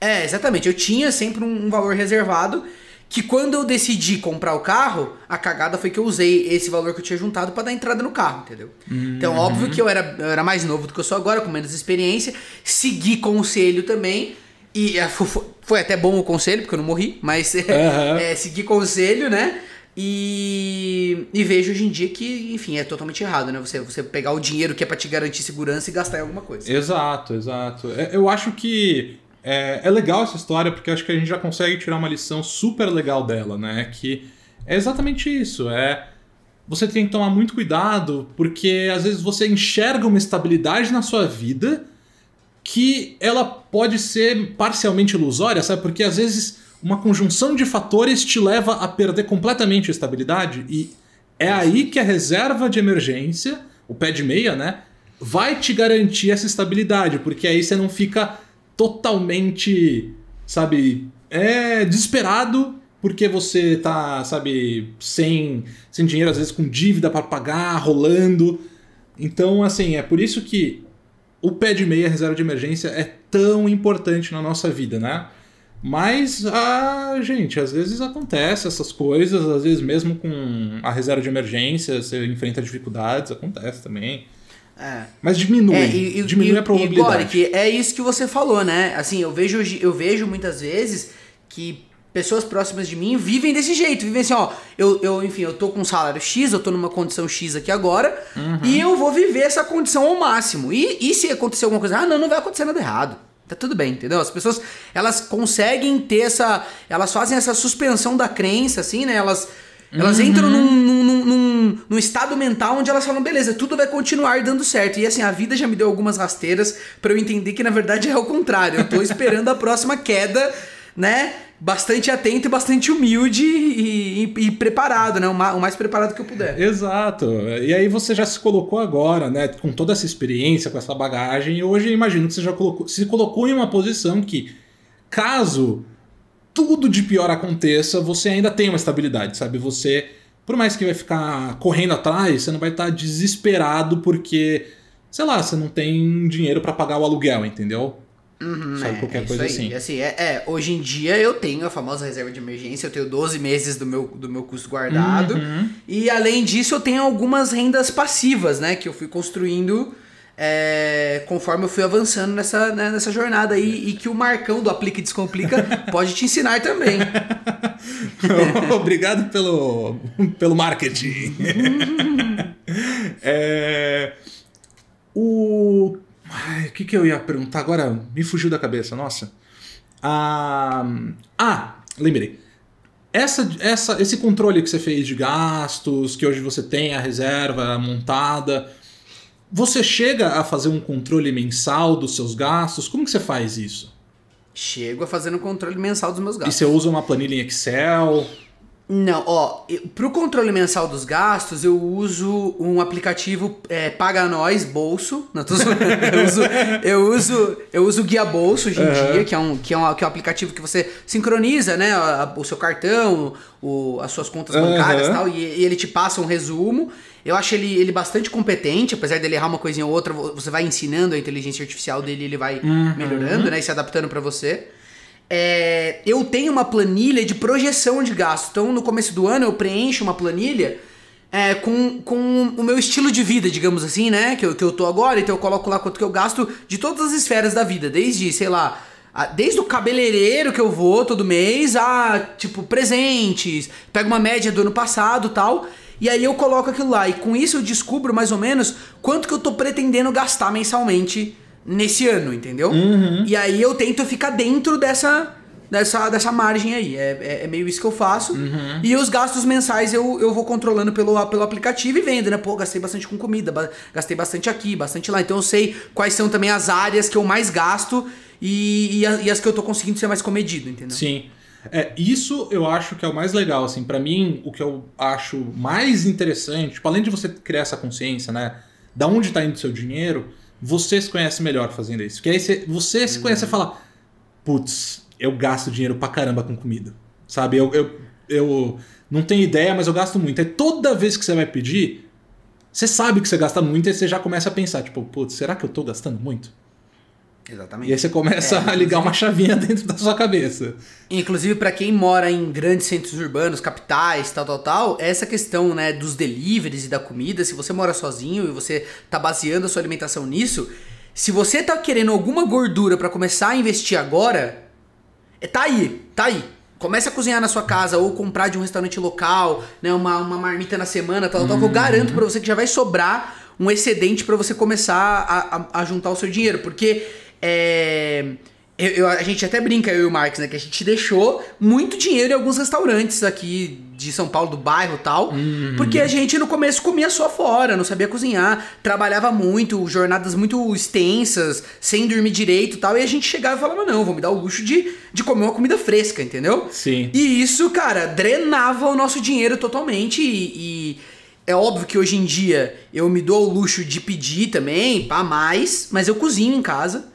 É, exatamente. Eu tinha sempre um, um valor reservado. Que quando eu decidi comprar o carro, a cagada foi que eu usei esse valor que eu tinha juntado pra dar entrada no carro, entendeu? Então, óbvio que eu era, eu era mais novo do que eu sou agora, com menos experiência. Segui conselho também. E é, fo- fo- foi até bom o conselho, porque eu não morri, mas Aham. é, segui conselho, né? E, e vejo hoje em dia que, enfim, é totalmente errado, né? Você, você pegar o dinheiro que é pra te garantir segurança e gastar em alguma coisa. Exato, exato. É, Eu acho que é, é legal essa história porque acho que a gente já consegue tirar uma lição super legal dela, né? Que é exatamente isso. É você tem que tomar muito cuidado porque às vezes você enxerga uma estabilidade na sua vida que ela pode ser parcialmente ilusória, sabe? Porque às vezes uma conjunção de fatores te leva a perder completamente a estabilidade e é aí que a reserva de emergência, o pé de meia, né, vai te garantir essa estabilidade, porque aí você não fica totalmente, sabe, é desesperado porque você tá, sabe, sem sem dinheiro às vezes com dívida para pagar, rolando. Então, assim, é por isso que o pé de meia, a reserva de emergência, é tão importante na nossa vida, né? Mas, ah, gente, às vezes acontece essas coisas, às vezes mesmo com a reserva de emergência, você enfrenta dificuldades, acontece também. É. Mas diminui, É, e, diminui e, a probabilidade. E, Goric, é isso que você falou, né? Assim, eu vejo, eu vejo muitas vezes que pessoas próximas de mim vivem desse jeito. Vivem assim, ó, eu, eu enfim, eu tô com um salário X, eu tô numa condição X aqui agora, uhum. e eu vou viver essa condição ao máximo. E, e se acontecer alguma coisa, ah, não, não vai acontecer nada errado. Tá tudo bem, entendeu? As pessoas, elas conseguem ter essa. Elas fazem essa suspensão da crença, assim, né? Elas. Elas uhum. entram num, num, num, num, estado mental onde elas falam, beleza, tudo vai continuar dando certo. E assim, a vida já me deu algumas rasteiras para eu entender que na verdade é o contrário. Eu tô esperando a próxima queda, né? bastante atento e bastante humilde e, e, e preparado, né? O mais, o mais, preparado que eu puder. Exato. E aí você já se colocou agora, né? Com toda essa experiência, com essa bagagem, e hoje eu imagino que você já colocou, se colocou em uma posição que, caso tudo de pior aconteça, você ainda tem uma estabilidade, sabe? Você, por mais que vai ficar correndo atrás, você não vai estar desesperado porque, sei lá, você não tem dinheiro para pagar o aluguel, entendeu? Uhum, Sabe, é, qualquer coisa aí. assim. assim é, é, hoje em dia eu tenho a famosa reserva de emergência, eu tenho 12 meses do meu, do meu custo guardado. Uhum. E além disso, eu tenho algumas rendas passivas, né? Que eu fui construindo é, conforme eu fui avançando nessa, né, nessa jornada aí. E que o Marcão do Aplica e Descomplica pode te ensinar também. Obrigado pelo, pelo marketing. é, o o que, que eu ia perguntar agora? Me fugiu da cabeça, nossa. Ah, ah lembrei. Essa, essa, esse controle que você fez de gastos, que hoje você tem a reserva montada, você chega a fazer um controle mensal dos seus gastos? Como que você faz isso? Chego a fazer um controle mensal dos meus gastos. E você usa uma planilha em Excel? Não, ó, para o controle mensal dos gastos, eu uso um aplicativo é, Paga Nós Bolso. Não, tô eu, uso, eu uso eu uso o Guia Bolso hoje em uhum. dia, que é, um, que, é um, que é um aplicativo que você sincroniza, né? o seu cartão, o, as suas contas bancárias e tal, e, e, ele te passa um resumo. Eu acho ele, ele bastante competente, apesar dele errar uma coisinha ou outra, você vai ensinando a inteligência artificial dele, ele vai uhum. melhorando, né? E se adaptando para você é, eu tenho uma planilha de projeção de gasto. Então, no começo do ano, eu preencho uma planilha é, com, com o meu estilo de vida, digamos assim, né? Que eu, que eu tô agora. Então, eu coloco lá quanto que eu gasto de todas as esferas da vida. Desde, sei lá, desde o cabeleireiro que eu vou todo mês a, tipo, presentes. Pego uma média do ano passado tal. E aí eu coloco aquilo lá. E com isso eu descubro mais ou menos quanto que eu tô pretendendo gastar mensalmente nesse ano, entendeu? Uhum. E aí eu tento ficar dentro dessa dessa, dessa margem aí. É, é, é meio isso que eu faço. Uhum. E os gastos mensais eu, eu vou controlando pelo, pelo aplicativo e vendo, né? Pô, gastei bastante com comida, gastei bastante aqui, bastante lá. Então eu sei quais são também as áreas que eu mais gasto e, e, e as que eu tô conseguindo ser mais comedido, entendeu? Sim. É, isso eu acho que é o mais legal, assim, para mim, o que eu acho mais interessante, tipo, além de você criar essa consciência, né, da onde tá indo o seu dinheiro, você se conhece melhor fazendo isso. Porque aí você, você se conhece e uhum. fala: putz, eu gasto dinheiro pra caramba com comida. Sabe? Eu, eu, eu não tenho ideia, mas eu gasto muito. Aí toda vez que você vai pedir, você sabe que você gasta muito e você já começa a pensar: tipo, putz, será que eu tô gastando muito? Exatamente. E aí você começa é, a ligar uma chavinha dentro da sua cabeça. Inclusive, para quem mora em grandes centros urbanos, capitais, tal, tal, tal, essa questão né, dos deliveries e da comida, se você mora sozinho e você tá baseando a sua alimentação nisso, se você tá querendo alguma gordura para começar a investir agora, é, tá aí, tá aí. Comece a cozinhar na sua casa ou comprar de um restaurante local, né, uma, uma marmita na semana, tal, tal, que eu garanto para você que já vai sobrar um excedente para você começar a, a, a juntar o seu dinheiro, porque é, eu, eu, a gente até brinca, eu e o Marcos, né? Que a gente deixou muito dinheiro em alguns restaurantes aqui de São Paulo, do bairro e tal. Uhum. Porque a gente no começo comia só fora, não sabia cozinhar, trabalhava muito, jornadas muito extensas, sem dormir direito e tal. E a gente chegava e falava: não, vou me dar o luxo de, de comer uma comida fresca, entendeu? Sim. E isso, cara, drenava o nosso dinheiro totalmente e, e é óbvio que hoje em dia eu me dou o luxo de pedir também, pá, mais, mas eu cozinho em casa.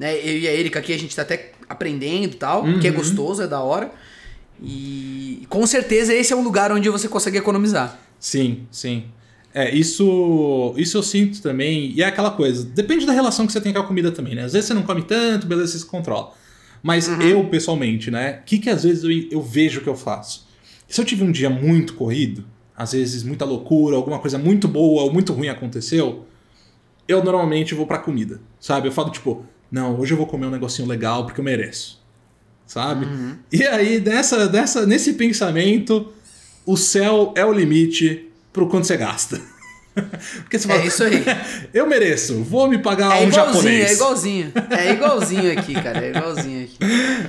Né? Eu e a Erika aqui a gente tá até aprendendo e tal, uhum. que é gostoso, é da hora. E com certeza esse é um lugar onde você consegue economizar. Sim, sim. É, isso, isso eu sinto também. E é aquela coisa, depende da relação que você tem com a comida também, né? Às vezes você não come tanto, beleza, você se controla. Mas uhum. eu, pessoalmente, né? O que, que às vezes eu, eu vejo que eu faço? Se eu tive um dia muito corrido, às vezes muita loucura, alguma coisa muito boa ou muito ruim aconteceu, eu normalmente vou pra comida, sabe? Eu falo, tipo, não, hoje eu vou comer um negocinho legal porque eu mereço. sabe? E aí, nessa, nessa, nesse pensamento, o céu é o limite pro quanto você gasta. Porque você É isso aí. eu mereço, vou me pagar É um japonês. é igualzinho. É igualzinho aqui, cara. É igualzinho aqui.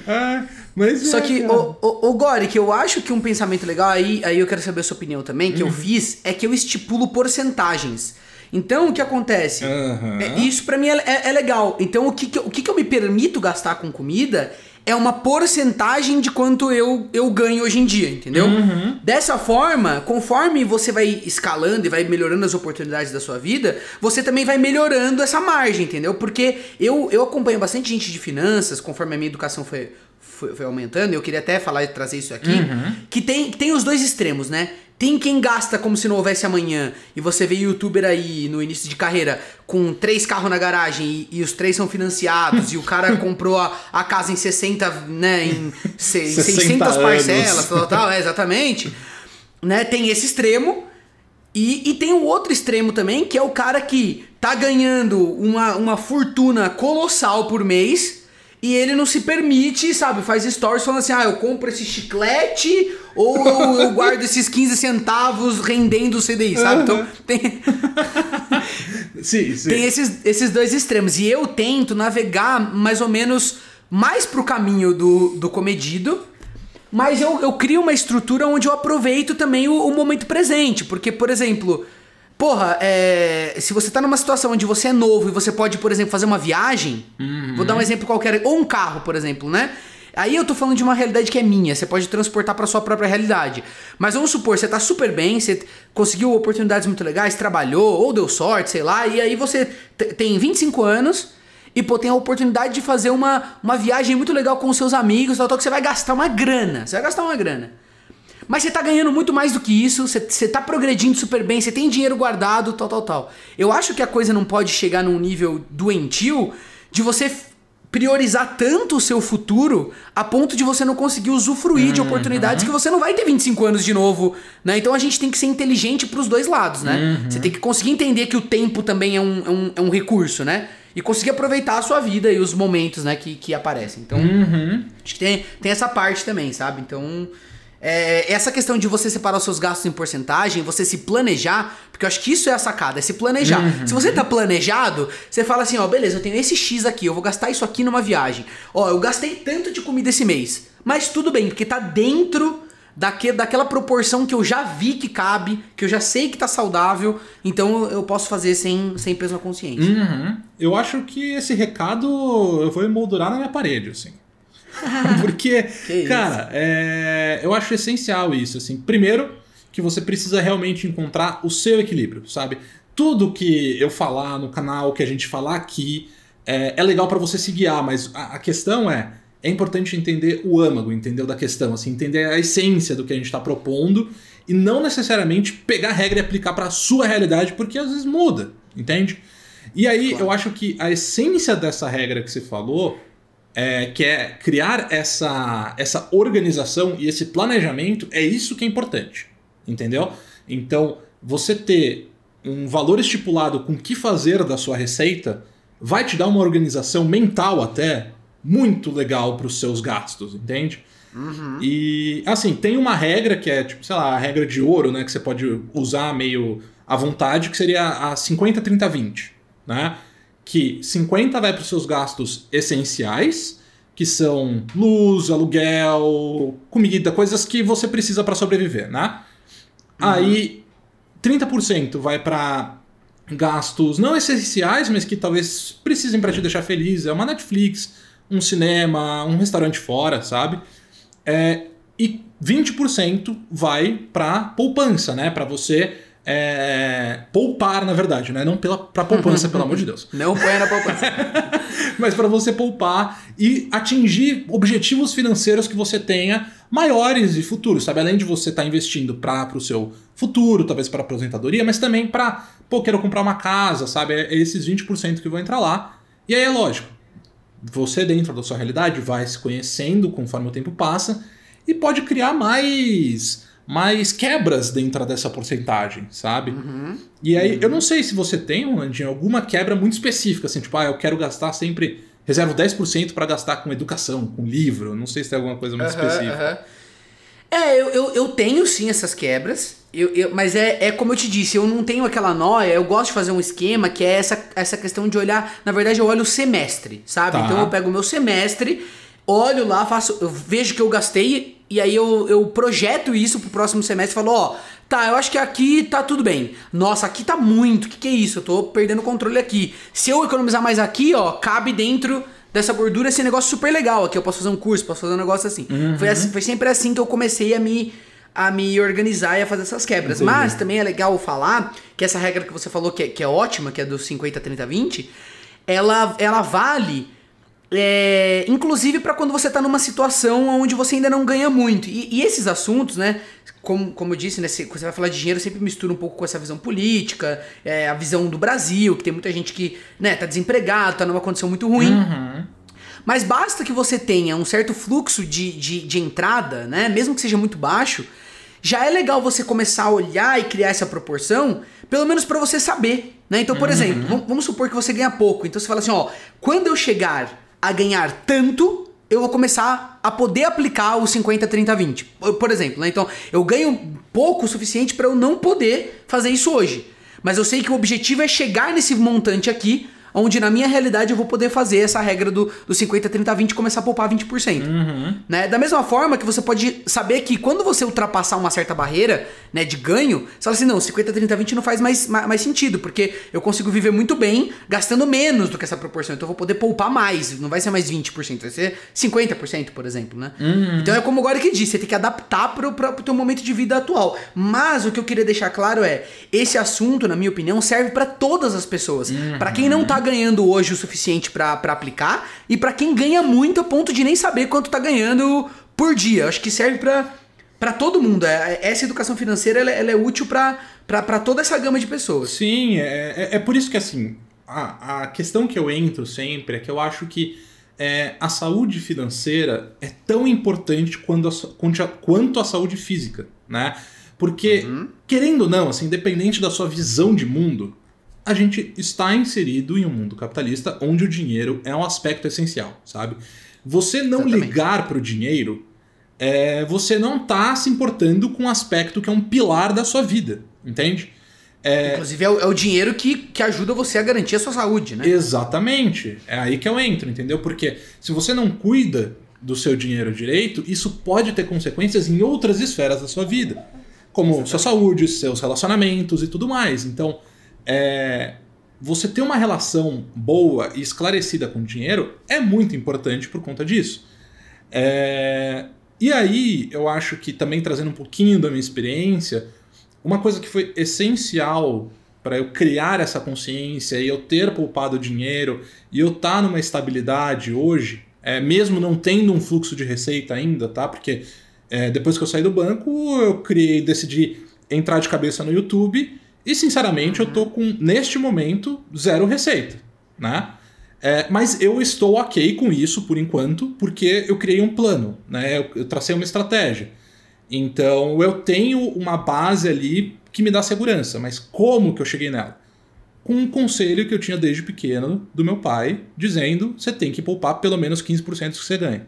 É, mas Só é, que, o, o, o Gori, que eu acho que um pensamento legal, aí, aí eu quero saber a sua opinião também, que eu fiz, é que eu estipulo porcentagens. Então, o que acontece? Aham. É, isso pra mim é, é- é legal. Então, o que, que eu, o que, que eu me permito gastar com comida é uma porcentagem de quanto eu, eu ganho hoje em dia, entendeu? Dessa forma, conforme você vai escalando e vai melhorando as oportunidades da sua vida, você também vai melhorando essa margem, entendeu? Porque eu, eu acompanho bastante gente de finanças, conforme a minha educação foi, foi, foi aumentando, eu queria até falar e trazer isso aqui, que tem, que tem os dois extremos, né? Tem quem gasta como se não houvesse amanhã, e você vê youtuber aí no início de carreira com três carros na garagem e, e os três são financiados, e o cara comprou a, a casa em 60, né, em, se, em 60 600 anos. parcelas, tal, tal, é, exatamente. Né, tem esse extremo, e, e tem o outro extremo também, que é o cara que tá ganhando uma, uma fortuna colossal por mês e ele não se permite, sabe? Faz stories falando assim: ah, eu compro esse chiclete ou eu, eu guardo esses 15 centavos rendendo o CDI, sabe? Então tem, Sim, sim. tem esses, esses dois extremos. E eu tento navegar mais ou menos mais pro caminho do, do comedido. Mas eu, eu crio uma estrutura onde eu aproveito também o, o momento presente. Porque, por exemplo, porra, é, se você tá numa situação onde você é novo e você pode, por exemplo, fazer uma viagem. Vou dar um exemplo qualquer. Ou um carro, por exemplo, né? Aí eu tô falando de uma realidade que é minha, você pode transportar pra sua própria realidade. Mas vamos supor, você tá super bem, você conseguiu oportunidades muito legais, trabalhou, ou deu sorte, sei lá, e aí você tem 25 anos e pô, tem a oportunidade de fazer uma, uma viagem muito legal com os seus amigos, tal, tal, que você vai gastar uma grana. Você vai gastar uma grana. Mas você tá ganhando muito mais do que isso, você, você tá progredindo super bem, você tem dinheiro guardado, tal, tal, tal. Eu acho que a coisa não pode chegar num nível doentio de você priorizar tanto o seu futuro a ponto de você não conseguir usufruir de oportunidades que você não vai ter 25 anos de novo, né? Então a gente tem que ser inteligente pros dois lados, né? Você tem que conseguir entender que o tempo também é um, é um, é um recurso, né? E conseguir aproveitar a sua vida e os momentos, né, que, que aparecem. Então, acho que tem, tem essa parte também, sabe? Então, é, essa questão de você separar os seus gastos em porcentagem, você se planejar, porque eu acho que isso é a sacada, é se planejar. Se você tá planejado, você fala assim, ó, beleza, eu tenho esse X aqui, eu vou gastar isso aqui numa viagem. Ó, eu gastei tanto de comida esse mês, mas tudo bem, porque tá dentro daque, daquela proporção que eu já vi que cabe, que eu já sei que tá saudável, então eu posso fazer sem, sem peso na consciência. Uhum. Eu acho que esse recado eu vou emoldurar na minha parede, assim. Porque, cara, é, eu acho essencial isso, assim. Primeiro, que você precisa realmente encontrar o seu equilíbrio, sabe? Tudo que eu falar no canal, que a gente falar aqui, é, é legal pra você se guiar, mas a, a questão é, é importante entender o âmago, entendeu? Da questão, assim, entender a essência do que a gente tá propondo e não necessariamente pegar a regra e aplicar pra sua realidade, porque às vezes muda, entende? E aí, Claro. eu acho que a essência dessa regra que você falou, é, que é criar essa, essa organização e esse planejamento, é isso que é importante. Entendeu? Então, você ter um valor estipulado com o que fazer da sua receita vai te dar uma organização mental até muito legal para os seus gastos, entende? E assim, tem uma regra que é, tipo, sei lá, a regra de ouro, né? Que você pode usar meio à vontade, que seria a 50-30-20, né? Que 50 vai para os seus gastos essenciais, que são luz, aluguel, comida, coisas que você precisa para sobreviver, né? Aí 30% vai para gastos não essenciais, mas que talvez precisem para te deixar feliz. É uma Netflix, um cinema, um restaurante fora, sabe? É, e 20% vai para poupança, né? Para você é, poupar, na verdade, né? Não pela, pra poupança, pelo amor de Deus. Não põe na poupança. Mas para você poupar e atingir objetivos financeiros que você tenha maiores e futuros, sabe? Além de você estar investindo para o seu futuro, talvez para aposentadoria, mas também para, pô, quero comprar uma casa, sabe? É esses 20% que vão entrar lá. E aí é lógico, você dentro da sua realidade vai se conhecendo conforme o tempo passa e pode criar mais mais quebras dentro dessa porcentagem, sabe? E aí, eu não sei se você tem, Landinho, alguma quebra muito específica, assim, tipo, ah, eu quero gastar sempre reservo 10% para gastar com educação, com livro. Não sei se tem alguma coisa muito Aham, específica. É, eu, eu, eu tenho sim essas quebras, eu, eu- mas é, é como eu te disse, eu não tenho aquela noia, eu gosto de fazer um esquema que é essa, essa questão de olhar, na verdade eu olho o semestre, sabe? Tá. Então eu pego o meu semestre, olho lá, faço, eu vejo que eu gastei e aí eu, eu projeto isso pro próximo semestre e falo, ó, tá, eu acho que aqui tá tudo bem. Nossa, aqui tá muito, o que, que é isso? Eu tô perdendo o controle aqui. Se eu economizar mais aqui, ó, cabe dentro dessa gordura esse negócio super legal aqui. Eu posso fazer um curso, posso fazer um negócio assim. Foi, assim- foi sempre assim que eu comecei a me, a me organizar e a fazer essas quebras. Entendi. Mas também é legal falar que essa regra que você falou que é, que é ótima, que é do 50, 30, 20, ela, ela vale. É, inclusive para quando você tá numa situação onde você ainda não ganha muito. E, e esses assuntos, né? Como, como eu disse, né, se- quando você vai falar de dinheiro, sempre mistura um pouco com essa visão política, é, a visão do Brasil, que tem muita gente que né, tá desempregado, tá numa condição muito ruim. Uhum. Mas basta que você tenha um certo fluxo de, de, de entrada, né? Mesmo que seja muito baixo, já é legal você começar a olhar e criar essa proporção, pelo menos pra você saber, né? Então, por exemplo, vam- vamos supor que você ganha pouco. Então você fala assim, ó, quando eu chegar a ganhar tanto, eu vou começar a poder aplicar o 50, 30, 20. Por- exemplo, né? Então, eu ganho pouco o suficiente pra eu não poder fazer isso hoje. Mas eu sei que o objetivo é chegar nesse montante aqui, onde na minha realidade eu vou poder fazer essa regra do, do 50, 30, 20 e começar a poupar 20%. Né? Da mesma forma que você pode saber que quando você ultrapassar uma certa barreira né, de ganho, você fala assim, não, 50, 30, 20 não faz mais, mais, mais sentido, porque eu consigo viver muito bem gastando menos do que essa proporção. Então eu vou poder poupar mais, não vai ser mais 20%, vai ser 50%, por exemplo, né? Então é como agora que disse, você tem que adaptar pro, pro, pro teu momento de vida atual. Mas o que eu queria deixar claro é, esse assunto, na minha opinião, serve pra todas as pessoas. Pra quem não tá ganhando hoje o suficiente pra aplicar e pra quem ganha muito a ponto de nem saber quanto tá ganhando por dia. Acho que serve para todo mundo. É- Essa educação financeira ela, ela é útil pra toda essa gama de pessoas. Sim, é, é, é por isso que assim, a, a questão que eu entro sempre é que eu acho que é, a saúde financeira é tão importante quanto a, quanto a- saúde física, né? Porque, querendo ou não, assim, independente da sua visão de mundo, a gente está inserido em um mundo capitalista onde o dinheiro é um aspecto essencial, sabe? Você não Exatamente. ligar para o dinheiro, é, você não tá se importando com um aspecto que é um pilar da sua vida, entende? Inclusive é o, é o dinheiro que, que ajuda você a garantir a sua saúde, né? Exatamente. É aí que eu entro, entendeu? Porque se você não cuida do seu dinheiro direito, isso pode ter consequências em outras esferas da sua vida. Como sua saúde, seus relacionamentos e tudo mais. Então, é, você ter uma relação boa e esclarecida com o dinheiro é muito importante por conta disso. É, e aí, eu acho que também trazendo um pouquinho da minha experiência, uma coisa que foi essencial para eu criar essa consciência e eu ter poupado dinheiro e eu estar numa estabilidade hoje, é, mesmo não tendo um fluxo de receita ainda, tá? Porque é, depois que eu saí do banco, eu criei, decidi entrar de cabeça no YouTube e, sinceramente, eu tô com, neste momento, zero receita, né? É, mas eu estou ok com isso por enquanto, porque eu criei um plano, né? Eu, eu tracei uma estratégia. Então eu tenho uma base ali que me dá segurança, mas como que eu cheguei nela? Com um conselho que eu tinha desde pequeno do meu pai, dizendo você tem que poupar pelo menos 15% do que você ganha.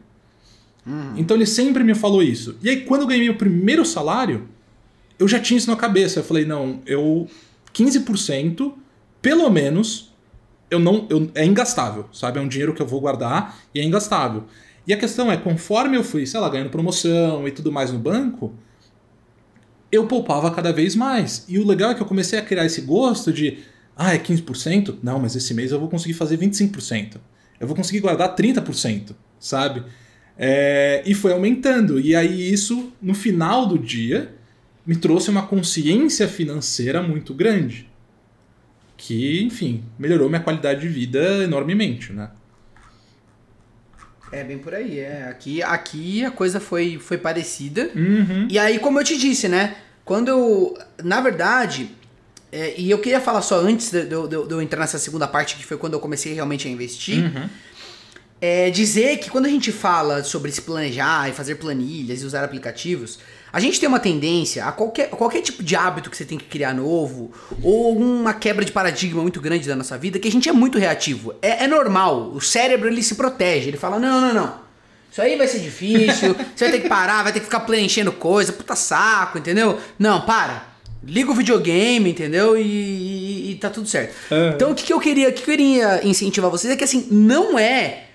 Então ele sempre me falou isso. E aí quando eu ganhei meu primeiro salário, eu já tinha isso na cabeça. Eu falei, não, eu 15%, pelo menos, eu não eu, é ingastável, sabe? É um dinheiro que eu vou guardar e é ingastável. E a questão é, conforme eu fui, sei lá, ganhando promoção e tudo mais no banco, eu poupava cada vez mais. E o legal é que eu comecei a criar esse gosto de, ah, é 15%? Não, mas esse mês eu vou conseguir fazer 25%. Eu vou conseguir guardar 30%, sabe? É, e foi aumentando. E aí isso, no final do dia, me trouxe uma consciência financeira muito grande. Que, enfim, melhorou minha qualidade de vida enormemente, né? É bem por aí, é. Aqui, aqui a coisa foi, foi parecida. Uhum. E aí, como eu te disse, né? Quando eu. Na verdade. é, e eu queria falar só antes de, de de eu entrar nessa segunda parte, que foi quando eu comecei realmente a investir. Uhum. é dizer que quando a gente fala sobre se planejar e fazer planilhas e usar aplicativos, a gente tem uma tendência a qualquer, qualquer tipo de hábito que você tem que criar novo, ou uma quebra de paradigma muito grande da nossa vida, que a gente é muito reativo. É, é normal. O cérebro ele se protege. Ele fala: não, não, não. Isso aí vai ser difícil, você vai ter que parar, vai ter que ficar preenchendo coisa, puta saco, entendeu? Não, para. Liga o videogame, entendeu? E, e, e tá tudo certo. É. Então o que, que eu queria, que eu queria incentivar vocês é que assim, não é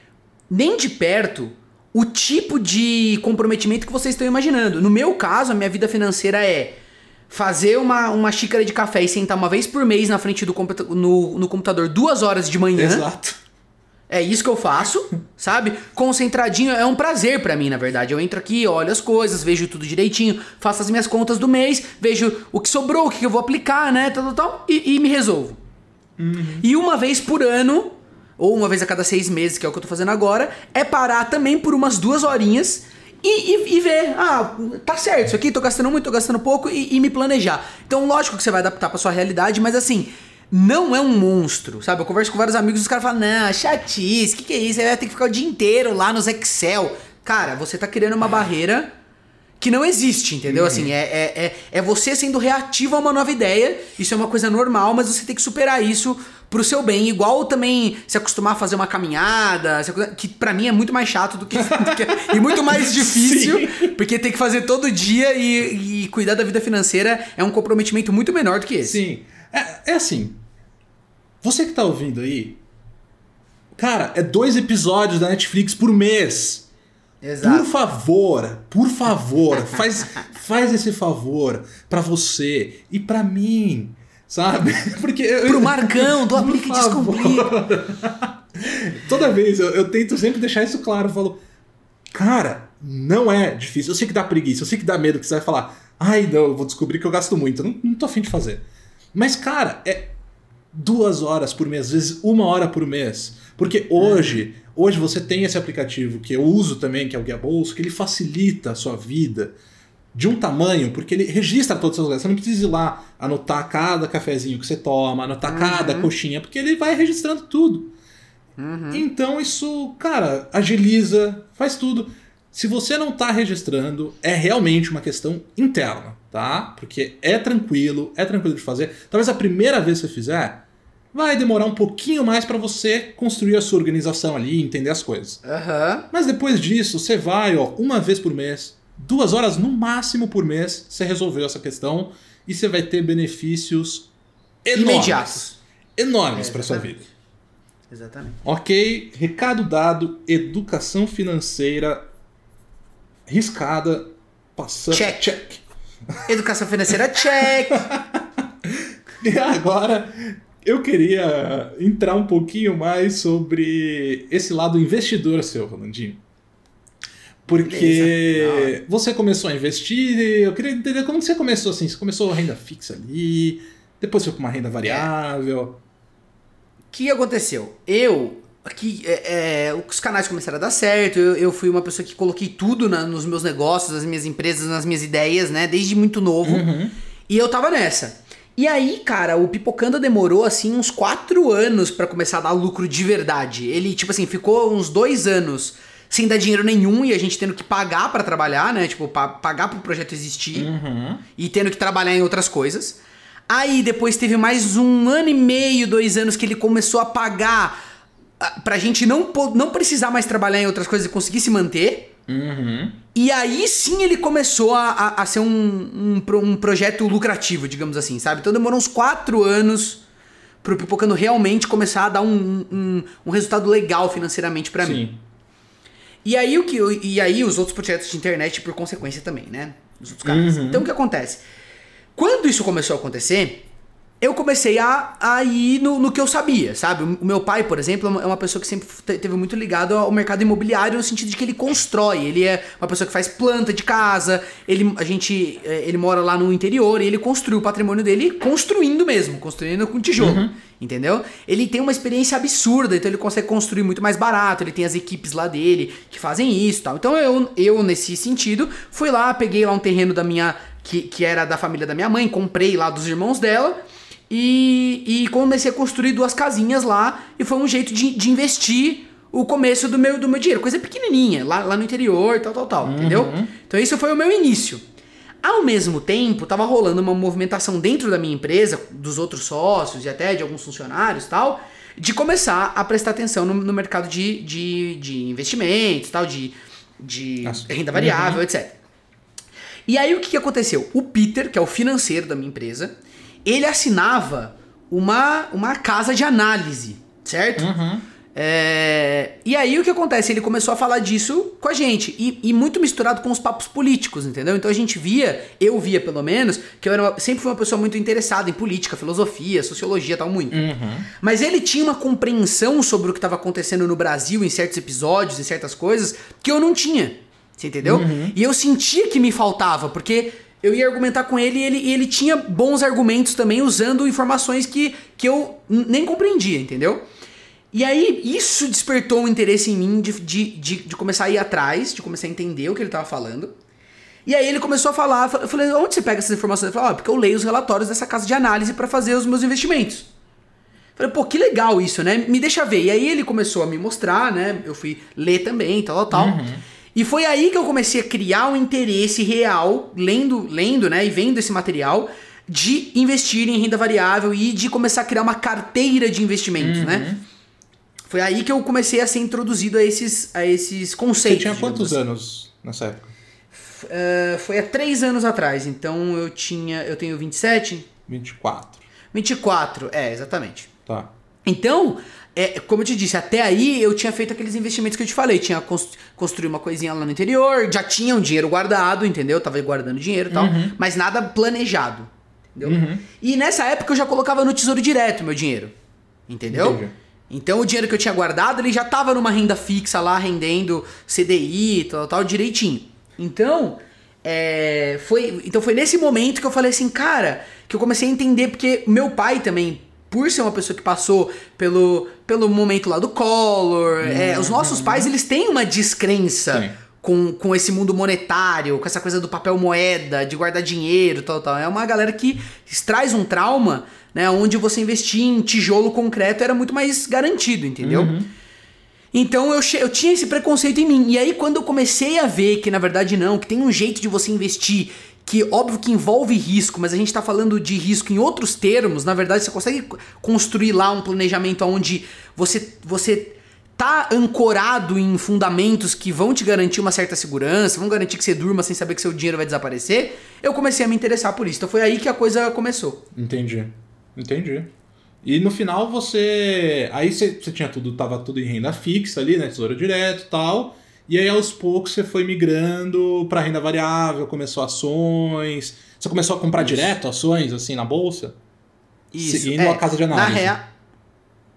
nem de perto o tipo de comprometimento que vocês estão imaginando. No meu caso, a minha vida financeira é fazer uma, uma xícara de café e sentar uma vez por mês na frente do computa no, no computador duas horas de manhã. Exato. É isso que eu faço, sabe? Concentradinho é um prazer pra mim, na verdade. Eu entro aqui, olho as coisas, vejo tudo direitinho, faço as minhas contas do mês, vejo o que sobrou, o que eu vou aplicar, né? Tal, tal, tal, e, e me resolvo. E uma vez por ano, ou uma vez a cada seis meses, que é o que eu tô fazendo agora, é parar também por umas duas horinhas e, e- e ver, ah, tá certo, isso aqui tô gastando muito, tô gastando pouco, e, e me planejar. Então, lógico que você vai adaptar pra sua realidade, mas assim, não é um monstro, sabe? Eu converso com vários amigos e os caras falam, não, chatice, o que, que é isso? Você vai ter que ficar o dia inteiro lá nos Excel. Cara, você tá criando uma barreira que não existe, entendeu? Assim, é, é, é, é você sendo reativo a uma nova ideia. Isso é uma coisa normal, mas você tem que superar isso pro seu bem. Igual também se acostumar a fazer uma caminhada, que pra mim é muito mais chato do que, do que- e muito mais difícil, porque tem que fazer todo dia e, e cuidar da vida financeira é um comprometimento muito menor do que esse. Sim. É, é assim. Você que tá ouvindo aí. Cara, é dois episódios da Netflix por mês. Por favor, por favor, faz, faz esse favor pra você e pra mim, sabe? Porque eu, Pro Marcão, do e favor. Descomplica. Toda vez eu, eu tento sempre deixar isso claro. Eu falo, cara, não é difícil. Eu sei que dá preguiça, eu sei que dá medo, que você vai falar, ai não, eu vou descobrir que eu gasto muito. Eu não, não tô afim de fazer. Mas, cara, é duas horas por mês, às vezes uma hora por mês. Porque hoje, hoje você tem esse aplicativo que eu uso também, que é o Guia Bolso, que ele facilita a sua vida de um tamanho, porque ele registra todos os seus gastos. Você não precisa ir lá anotar cada cafezinho que você toma, anotar cada coxinha, porque ele vai registrando tudo. Então isso, cara, agiliza, faz tudo. Se você não tá registrando, é realmente uma questão interna, tá? Porque é tranquilo, é tranquilo de fazer. Talvez a primeira vez que você fizer, vai demorar um pouquinho mais para você construir a sua organização ali, entender as coisas. Aham. Mas depois disso, você vai, ó, uma vez por mês, duas horas no máximo por mês, você resolveu essa questão e você vai ter benefícios enormes. Imediatos. Enormes É, para sua vida. Exatamente. Ok, recado dado, educação financeira riscada, passando. Check. check. Educação financeira, check. E agora eu queria entrar um pouquinho mais sobre esse lado investidor seu, Rolandinho. Porque você começou a investir, eu queria entender como que você começou assim. Você começou renda fixa ali, depois foi para uma renda variável. O que aconteceu? Eu, aqui, é, é, os canais começaram a dar certo, eu, eu fui uma pessoa que coloquei tudo na- nos meus negócios, nas minhas empresas, nas minhas ideias, né? Desde muito novo. E eu tava nessa. E aí, cara, o Pipocanda demorou, assim, uns quatro anos pra começar a dar lucro de verdade. Ele, tipo assim, ficou uns dois anos sem dar dinheiro nenhum e a gente tendo que pagar pra trabalhar, né? Tipo, pa- pagar pro projeto existir Uhum. e tendo que trabalhar em outras coisas. Aí depois teve mais um ano e meio, dois anos que ele começou a pagar ah, pra gente não, não precisar mais trabalhar em outras coisas e conseguir se manter. Uhum. E aí sim ele começou a, a, a ser um, um, um projeto lucrativo, digamos assim, sabe? Então demorou uns quatro anos pro Pipocano realmente começar a dar um, um, um resultado legal financeiramente pra mim. E aí o que e aí os outros projetos de internet por consequência também, né? Os outros caras. Uhum. Então o que acontece? Quando isso começou a acontecer, eu comecei a, a ir no, no que eu sabia, sabe? O meu pai, por exemplo, é uma- é pessoa que sempre te- teve muito ligado ao mercado imobiliário no sentido de que ele constrói. Ele é uma pessoa que faz planta de casa. Ele, a gente, é, ele mora lá no interior e ele construiu o patrimônio dele construindo mesmo, construindo com tijolo. Entendeu? Ele tem uma experiência absurda, então ele consegue construir muito mais barato. Ele tem as equipes lá dele que fazem isso e tal. Então eu, eu, nesse sentido, fui lá, peguei lá um terreno da minha. Que, que era da família da minha mãe, comprei lá dos irmãos dela. E, e comecei a construir duas casinhas lá. E foi um jeito de, de investir o, começo do meu, do meu dinheiro. Coisa pequenininha, lá, lá no interior, tal, tal, tal, Uhum. entendeu? Então isso foi o meu início. Ao mesmo tempo, tava rolando uma movimentação dentro da minha empresa, dos outros sócios e até de alguns funcionários tal, de começar a prestar atenção no, no mercado de, de, de investimentos, tal, de, de Nossa. renda variável, etc. E aí o que, que aconteceu? O Peter, que é o financeiro da minha empresa, ele assinava uma, uma casa de análise, certo? Uhum. É, E aí o que acontece? Ele começou a falar disso com a gente. E, e muito misturado com os papos políticos, entendeu? Então a gente via, eu via pelo menos, que eu era uma- sempre fui uma pessoa muito interessada em política, filosofia, sociologia tal, muito. Uhum. Mas ele tinha uma compreensão sobre o que estava acontecendo no Brasil em certos episódios, em certas coisas, que eu não tinha. Você entendeu? E eu sentia que me faltava, porque eu ia argumentar com ele e ele, ele tinha bons argumentos também, usando informações que, que eu nem compreendia, entendeu? E aí, isso despertou um interesse em mim de, de, de, de começar a ir atrás, de começar a entender o que ele tava falando. E aí ele começou a falar, eu falei, onde você pega essas informações? Ele falou, ah, porque eu leio os relatórios dessa casa de análise para fazer os meus investimentos. Falei, pô, que legal isso, né? Me deixa ver. E aí ele começou a me mostrar, né? Eu fui ler também, tal, tal, tal. E foi aí que eu comecei a criar um interesse real, lendo, lendo, né? E vendo esse material, de investir em renda variável e de começar a criar uma carteira de investimentos, né? Foi aí que eu comecei a ser introduzido a esses, a esses Você conceitos. tinha digamos quantos assim. anos nessa época? Eh, foi há três anos atrás, então eu tinha. Eu tenho 27? 24. 24, é, exatamente. Tá. Então, é, como eu te disse, até aí eu tinha feito aqueles investimentos que eu te falei. Tinha cons- construído uma coisinha lá no interior, já tinha um dinheiro guardado, entendeu? Tava guardando dinheiro e tal, mas nada planejado. Entendeu? Uhum. E nessa época eu já colocava no tesouro direto meu dinheiro. Entendeu? Entendi. Então o dinheiro que eu tinha guardado, ele já tava numa renda fixa lá, rendendo CDI, tal, tal, direitinho. Então, é, foi, então foi nesse momento que eu falei assim, cara, que eu comecei a entender, porque meu pai também, por ser uma pessoa que passou pelo, pelo momento lá do Collor, é, os nossos pais, eles têm uma descrença Sim. com, com esse mundo monetário, com essa coisa do papel moeda, de guardar dinheiro, tal, tal. É uma galera que traz um trauma, né, onde você investir em tijolo concreto era muito mais garantido, entendeu? Então eu, eu tinha esse preconceito em mim. E aí quando eu comecei a ver que na verdade não, que tem um jeito de você investir que óbvio que envolve risco, mas a gente tá falando de risco em outros termos, na verdade você consegue co- construir lá um planejamento onde você você tá ancorado em fundamentos que vão te garantir uma certa segurança, vão garantir que você durma sem saber que seu dinheiro vai desaparecer. Eu comecei a me interessar por isso. Então foi aí que a coisa começou. Entendi. Entendi. E no final você. Aí você, você tinha tudo, tava tudo em renda fixa ali, né? Tesouro direto e tal. E aí aos poucos você foi migrando pra renda variável, começou ações. Você começou a comprar direto ações, assim, na bolsa? Seguindo a casa de análise. Na rea...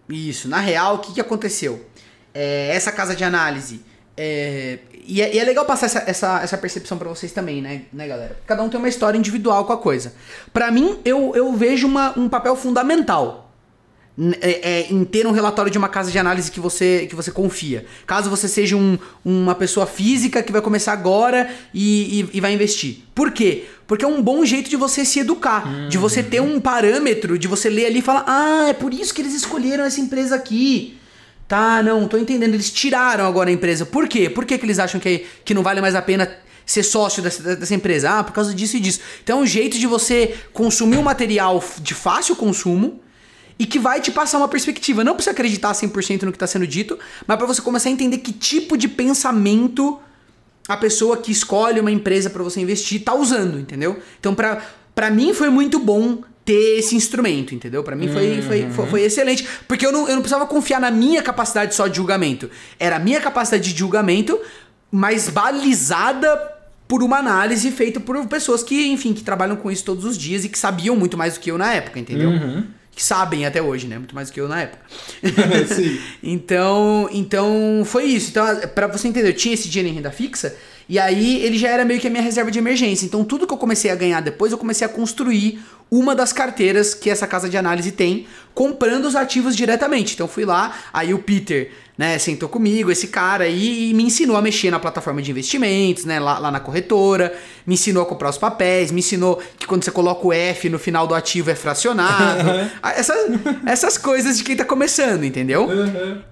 Isso, na real, o que, que aconteceu? É, essa casa de análise. é, E, é, e é legal passar essa, essa, essa percepção pra vocês também, né, né, galera? Cada um tem uma história individual com a coisa. Pra mim, eu, eu vejo uma, um papel fundamental é, é, em ter um relatório de uma casa de análise que você, que você confia. Caso você seja um- uma pessoa física que vai começar agora e, e- e vai investir. Por quê? Porque é um bom jeito de você se educar, de você ter um parâmetro, de você ler ali e falar: ah, é por isso que eles escolheram essa empresa aqui. Tá, não, tô entendendo. Eles tiraram agora a empresa. Por quê? Por que, que eles acham que, que não vale mais a pena ser sócio dessa, dessa empresa? Ah, por causa disso e disso. Então é um jeito de você consumir um material de fácil consumo e que vai te passar uma perspectiva. Não pra você acreditar 100% no que está sendo dito, mas para você começar a entender que tipo de pensamento a pessoa que escolhe uma empresa para você investir tá usando, entendeu? Então, pra, pra mim foi muito bom ter esse instrumento, entendeu? Pra mim foi, foi, foi, foi excelente. Porque eu não, eu não precisava confiar na minha capacidade só de julgamento. Era a minha capacidade de julgamento, mas balizada por uma análise feita por pessoas que, enfim, que trabalham com isso todos os dias e que sabiam muito mais do que eu na época, entendeu? Uhum. Que sabem até hoje, né? Muito mais do que eu na época. Sim. Então, então foi isso. Então, pra você entender, eu tinha esse dinheiro em renda fixa e aí ele já era meio que a minha reserva de emergência. Então, tudo que eu comecei a ganhar depois, eu comecei a construir uma das carteiras que essa casa de análise tem, comprando os ativos diretamente. Então fui lá, aí o Peter, né, sentou comigo, esse cara aí, e me ensinou a mexer na plataforma de investimentos, né, lá, lá na corretora, me ensinou a comprar os papéis, me ensinou que quando você coloca o F no final do ativo é fracionado. essas, essas coisas de quem tá começando, entendeu?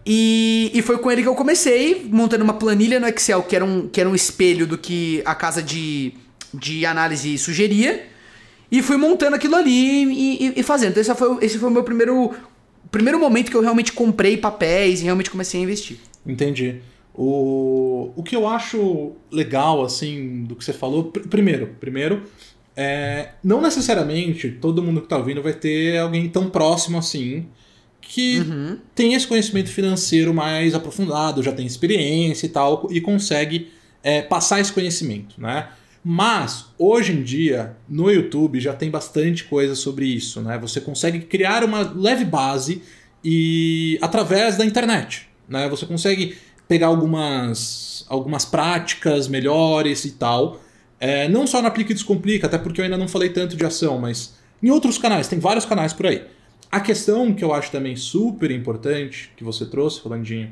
E, e foi com ele que eu comecei, montando uma planilha no Excel que era um, que era um espelho do que a casa de, de análise sugeria. E fui montando aquilo ali e, e, e fazendo. Então esse foi, esse foi o meu primeiro, primeiro momento que eu realmente comprei papéis e realmente comecei a investir. Entendi. O, o que eu acho legal, assim, do que você falou, pr primeiro, primeiro, é, não necessariamente todo mundo que está ouvindo vai ter alguém tão próximo assim que uhum. tem esse conhecimento financeiro mais aprofundado, já tem experiência e tal, e consegue é, passar esse conhecimento, né? Mas hoje em dia no YouTube já tem bastante coisa sobre isso, né? Você consegue criar uma leve base e através da internet, né? Você consegue pegar algumas algumas práticas melhores e tal. É, não só no Aplique Descomplica, até porque eu ainda não falei tanto de ação, mas em outros canais, tem vários canais por aí. A questão que eu acho também super importante, que você trouxe, Rolandinho,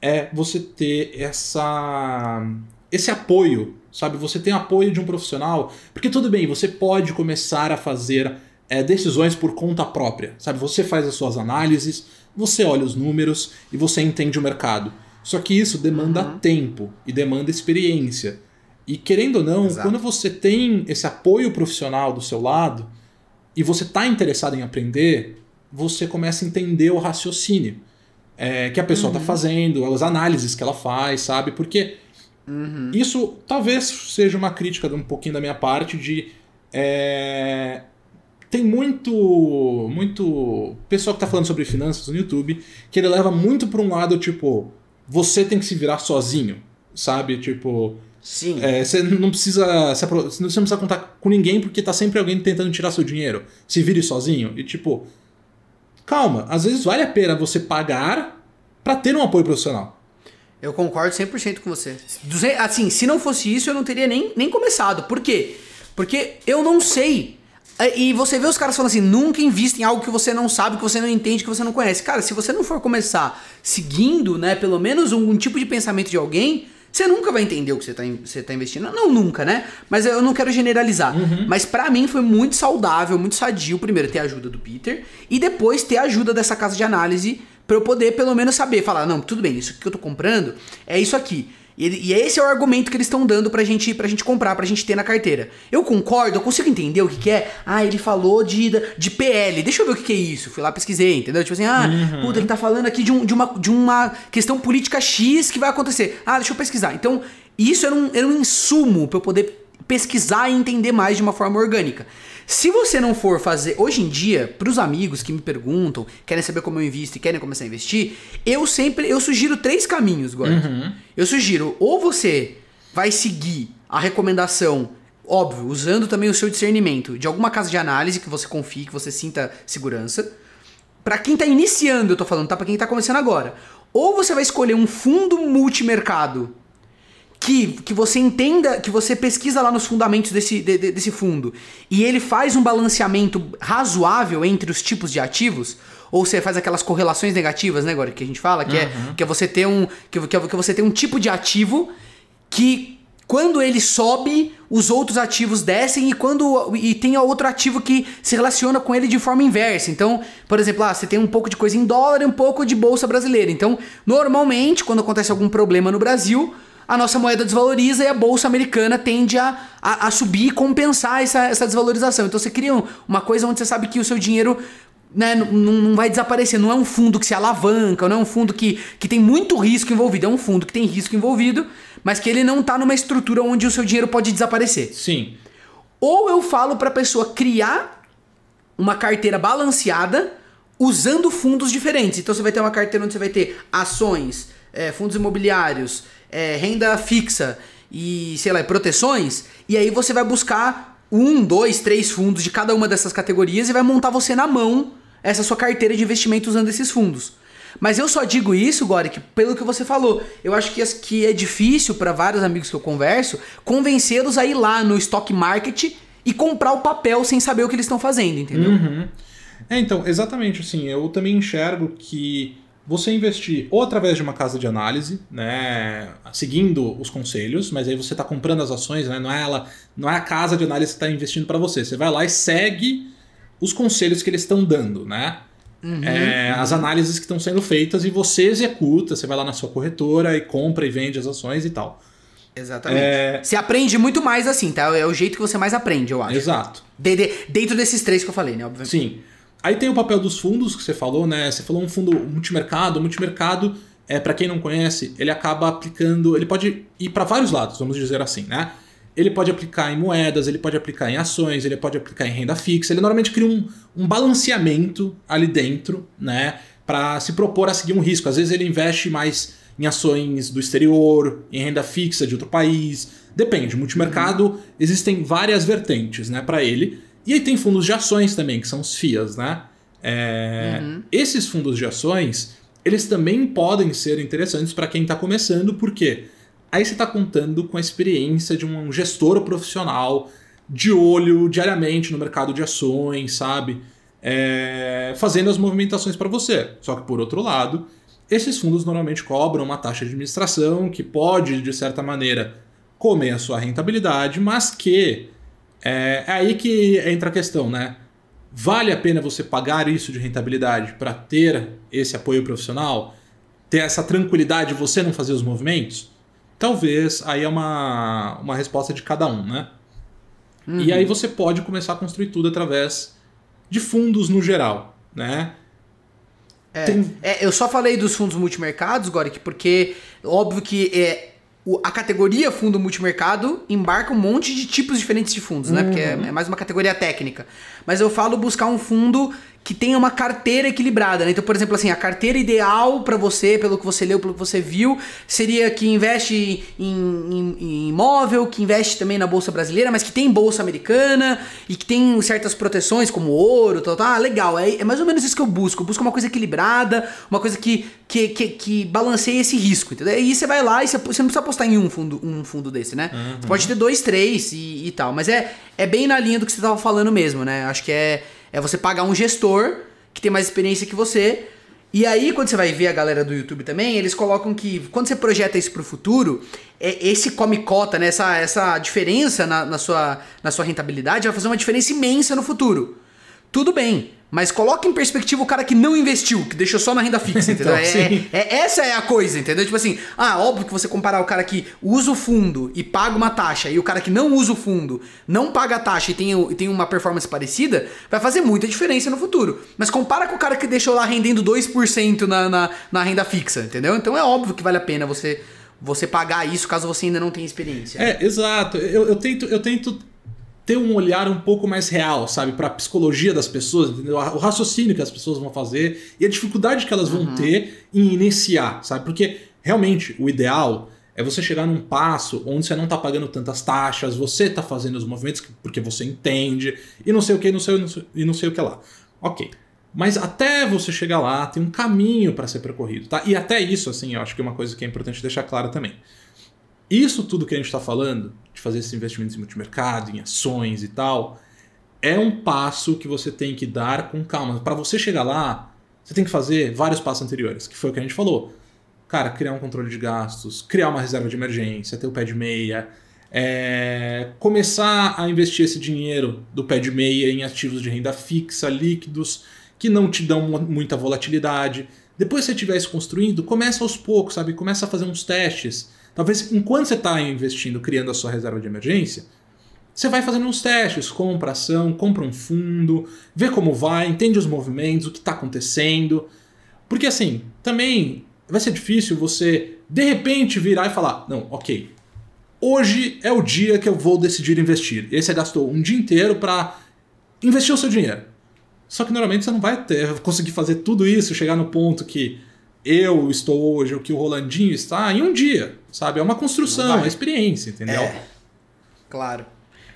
é você ter essa, esse apoio sabe? Você tem apoio de um profissional, porque tudo bem, você pode começar a fazer é, decisões por conta própria, sabe? Você faz as suas análises, você olha os números e você entende o mercado. Só que isso demanda uhum. tempo e demanda experiência. E querendo ou não, Exato. quando você tem esse apoio profissional do seu lado e você está interessado em aprender, você começa a entender o raciocínio é, que a pessoa está uhum. fazendo, as análises que ela faz, sabe? Porque Uhum. Isso talvez seja uma crítica um pouquinho da minha parte de. É, tem muito muito pessoal que tá falando sobre finanças no YouTube que ele leva muito para um lado tipo você tem que se virar sozinho, sabe? Tipo, Sim. É, você não precisa se, você não precisa contar com ninguém porque tá sempre alguém tentando tirar seu dinheiro. Se vire sozinho e tipo, calma, às vezes vale a pena você pagar para ter um apoio profissional. Eu concordo 100% com você. Assim, se não fosse isso, eu não teria nem, nem começado. Por quê? Porque eu não sei. É, e você vê os caras falando assim: nunca invista em algo que você não sabe, que você não entende, que você não conhece. Cara, se você não for começar seguindo, né, pelo menos um, um tipo de pensamento de alguém, você nunca vai entender o que você está você tá investindo. Não, nunca, né? Mas eu não quero generalizar. Uhum. Mas para mim foi muito saudável, muito sadio, primeiro, ter a ajuda do Peter e depois ter a ajuda dessa casa de análise para eu poder pelo menos saber, falar, não, tudo bem, isso que eu tô comprando é isso aqui. E, e esse é o argumento que eles estão dando pra gente, pra gente comprar, pra gente ter na carteira. Eu concordo, eu consigo entender o que, que é. Ah, ele falou de, de PL. Deixa eu ver o que, que é isso. Fui lá, pesquisei, entendeu? Tipo assim, ah, uhum. puta, ele tá falando aqui de, um, de, uma, de uma questão política X que vai acontecer. Ah, deixa eu pesquisar. Então, isso era um, era um insumo pra eu poder pesquisar e entender mais de uma forma orgânica. Se você não for fazer, hoje em dia, para os amigos que me perguntam, querem saber como eu invisto e querem começar a investir, eu sempre, eu sugiro três caminhos, Gordon. Uhum. Eu sugiro, ou você vai seguir a recomendação, óbvio, usando também o seu discernimento, de alguma casa de análise que você confie, que você sinta segurança. Para quem tá iniciando, eu tô falando, tá? Para quem tá começando agora. Ou você vai escolher um fundo multimercado que, que você entenda, que você pesquisa lá nos fundamentos desse, de, de, desse fundo e ele faz um balanceamento razoável entre os tipos de ativos, ou você faz aquelas correlações negativas, né, agora que a gente fala, que, é, uhum. é, que é você ter um que, que, que você tem um tipo de ativo que quando ele sobe, os outros ativos descem e quando e tem outro ativo que se relaciona com ele de forma inversa. Então, por exemplo, ah, você tem um pouco de coisa em dólar e um pouco de bolsa brasileira. Então, normalmente, quando acontece algum problema no Brasil, a nossa moeda desvaloriza e a bolsa americana tende a, a, a subir e compensar essa, essa desvalorização. Então você cria uma coisa onde você sabe que o seu dinheiro né, não, não vai desaparecer. Não é um fundo que se alavanca, não é um fundo que, que tem muito risco envolvido. É um fundo que tem risco envolvido, mas que ele não está numa estrutura onde o seu dinheiro pode desaparecer. Sim. Ou eu falo para a pessoa criar uma carteira balanceada usando fundos diferentes. Então você vai ter uma carteira onde você vai ter ações, é, fundos imobiliários, é, renda fixa e, sei lá, proteções, e aí você vai buscar um, dois, três fundos de cada uma dessas categorias e vai montar você na mão essa sua carteira de investimento usando esses fundos. Mas eu só digo isso, Goric, pelo que você falou. Eu acho que, que é difícil para vários amigos que eu converso convencê-los a ir lá no stock market e comprar o papel sem saber o que eles estão fazendo, entendeu? Uhum. É, então, exatamente assim, eu também enxergo que você investir ou através de uma casa de análise, né, seguindo os conselhos, mas aí você está comprando as ações, né, não é ela, não é a casa de análise que está investindo para você. Você vai lá e segue os conselhos que eles estão dando, né? Uhum, é, uhum. As análises que estão sendo feitas e você executa. Você vai lá na sua corretora e compra e vende as ações e tal. Exatamente. É... Você aprende muito mais assim, tá? É o jeito que você mais aprende, eu acho. Exato. De, de, dentro desses três que eu falei, né? Obviamente. Sim. Aí tem o papel dos fundos que você falou, né? Você falou um fundo multimercado. O multimercado, é, para quem não conhece, ele acaba aplicando. Ele pode ir para vários lados, vamos dizer assim, né? Ele pode aplicar em moedas, ele pode aplicar em ações, ele pode aplicar em renda fixa. Ele normalmente cria um, um balanceamento ali dentro, né? Para se propor a seguir um risco. Às vezes ele investe mais em ações do exterior, em renda fixa de outro país. Depende. Multimercado, existem várias vertentes né, para ele. E aí tem fundos de ações também, que são os FIAs, né? É, uhum. Esses fundos de ações, eles também podem ser interessantes para quem está começando, porque aí você está contando com a experiência de um gestor profissional de olho diariamente no mercado de ações, sabe? É, fazendo as movimentações para você. Só que por outro lado, esses fundos normalmente cobram uma taxa de administração que pode, de certa maneira, comer a sua rentabilidade, mas que é, é aí que entra a questão, né? Vale a pena você pagar isso de rentabilidade para ter esse apoio profissional? Ter essa tranquilidade de você não fazer os movimentos? Talvez aí é uma, uma resposta de cada um, né? Uhum. E aí você pode começar a construir tudo através de fundos no geral, né? É, Tem... é, eu só falei dos fundos multimercados, Goric, porque óbvio que é, a categoria fundo multimercado embarca um monte de tipos diferentes de fundos, uhum. né? Porque é, é, mais uma categoria técnica. Mas eu falo buscar um fundo que tenha uma carteira equilibrada, né? Então, por exemplo, assim, a carteira ideal para você, pelo que você leu, pelo que você viu, seria que investe em, em, em, imóvel, que investe também na bolsa brasileira, mas que tem bolsa americana e que tem certas proteções como ouro, tal, tal. Ah, legal. É, é mais ou menos isso que eu busco. Eu busco uma coisa equilibrada, uma coisa que que, que, que balanceie esse risco, entendeu? E aí você vai lá e você, você não precisa apostar em um fundo, um fundo desse, né? Uhum. Você pode ter dois, três e, e tal. Mas é, é bem na linha do que você tava falando mesmo, né? Acho que é é você pagar um gestor que tem mais experiência que você. E aí, quando você vai ver a galera do YouTube também, eles colocam que quando você projeta isso pro futuro, é, esse come cota, né? Essa, essa diferença na, na, sua, na sua rentabilidade vai fazer uma diferença imensa no futuro. Tudo bem. Mas coloca em perspectiva o cara que não investiu, que deixou só na renda fixa, entendeu? então, é, é, essa é a coisa, entendeu? Tipo assim, ah, óbvio que você comparar o cara que usa o fundo e paga uma taxa e o cara que não usa o fundo não paga a taxa e tem, tem uma performance parecida, vai fazer muita diferença no futuro. Mas compara com o cara que deixou lá rendendo 2% na, na, na renda fixa, entendeu? Então é óbvio que vale a pena você você pagar isso caso você ainda não tenha experiência. É, exato. Eu, eu, tento, eu tento ter um olhar um pouco mais real, sabe, para a psicologia das pessoas, entendeu? o raciocínio que as pessoas vão fazer e a dificuldade que elas vão uhum. ter em iniciar, sabe? Porque realmente o ideal é você chegar num passo onde você não está pagando tantas taxas, você está fazendo os movimentos porque você entende e não sei o que, não sei, não sei, e não sei o que lá. Ok. Mas até você chegar lá, tem um caminho para ser percorrido, tá? E até isso, assim, eu acho que é uma coisa que é importante deixar clara também. Isso tudo que a gente está falando, de fazer esses investimentos em multimercado, em ações e tal, é um passo que você tem que dar com calma. Para você chegar lá, você tem que fazer vários passos anteriores, que foi o que a gente falou. Cara, criar um controle de gastos, criar uma reserva de emergência, ter o pé de meia, é, começar a investir esse dinheiro do pé de meia em ativos de renda fixa, líquidos, que não te dão muita volatilidade. Depois que você estiver isso construindo, começa aos poucos, sabe? Começa a fazer uns testes Talvez enquanto você está investindo, criando a sua reserva de emergência, você vai fazendo uns testes, compra ação, compra um fundo, vê como vai, entende os movimentos, o que está acontecendo. Porque assim, também vai ser difícil você de repente virar e falar: não, ok, hoje é o dia que eu vou decidir investir. E aí você gastou um dia inteiro para investir o seu dinheiro. Só que normalmente você não vai ter, conseguir fazer tudo isso, chegar no ponto que eu estou hoje, o que o Rolandinho está, em um dia, sabe? É uma construção, é uma experiência, entendeu? É. Claro.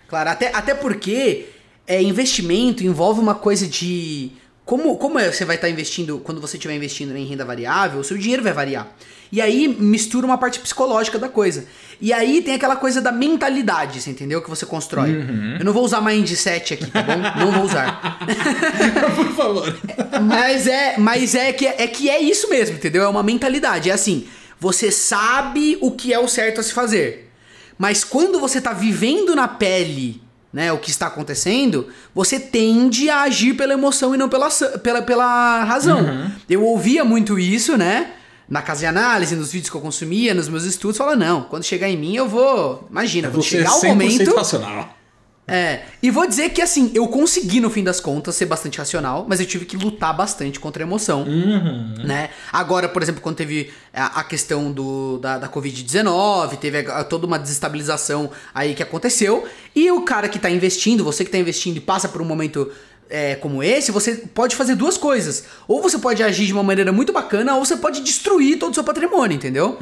Claro, até, até porque é, investimento envolve uma coisa de como, como é, você vai estar investindo, quando você estiver investindo em renda variável, o seu dinheiro vai variar. E aí mistura uma parte psicológica da coisa. E aí tem aquela coisa da mentalidade, você entendeu? Que você constrói. Uhum. Eu não vou usar mindset aqui, tá bom? não vou usar. Por favor. Mas é, mas é que é que é isso mesmo, entendeu? É uma mentalidade. É assim, você sabe o que é o certo a se fazer. Mas quando você tá vivendo na pele, né, o que está acontecendo, você tende a agir pela emoção e não pela, pela, pela razão. Uhum. Eu ouvia muito isso, né? Na casa de análise, nos vídeos que eu consumia, nos meus estudos, fala não, quando chegar em mim eu vou, imagina, quando é chegar o 100% momento, racional. é, e vou dizer que assim, eu consegui no fim das contas ser bastante racional, mas eu tive que lutar bastante contra a emoção, Uhum. né? Agora, por exemplo, quando teve a, a questão do, da, da Covid-19, teve a- a- toda uma desestabilização aí que aconteceu, e o cara que tá investindo, você que tá investindo e passa por um momento é, como esse, você pode fazer duas coisas. Ou você pode agir de uma maneira muito bacana, ou você pode destruir todo o seu patrimônio, entendeu?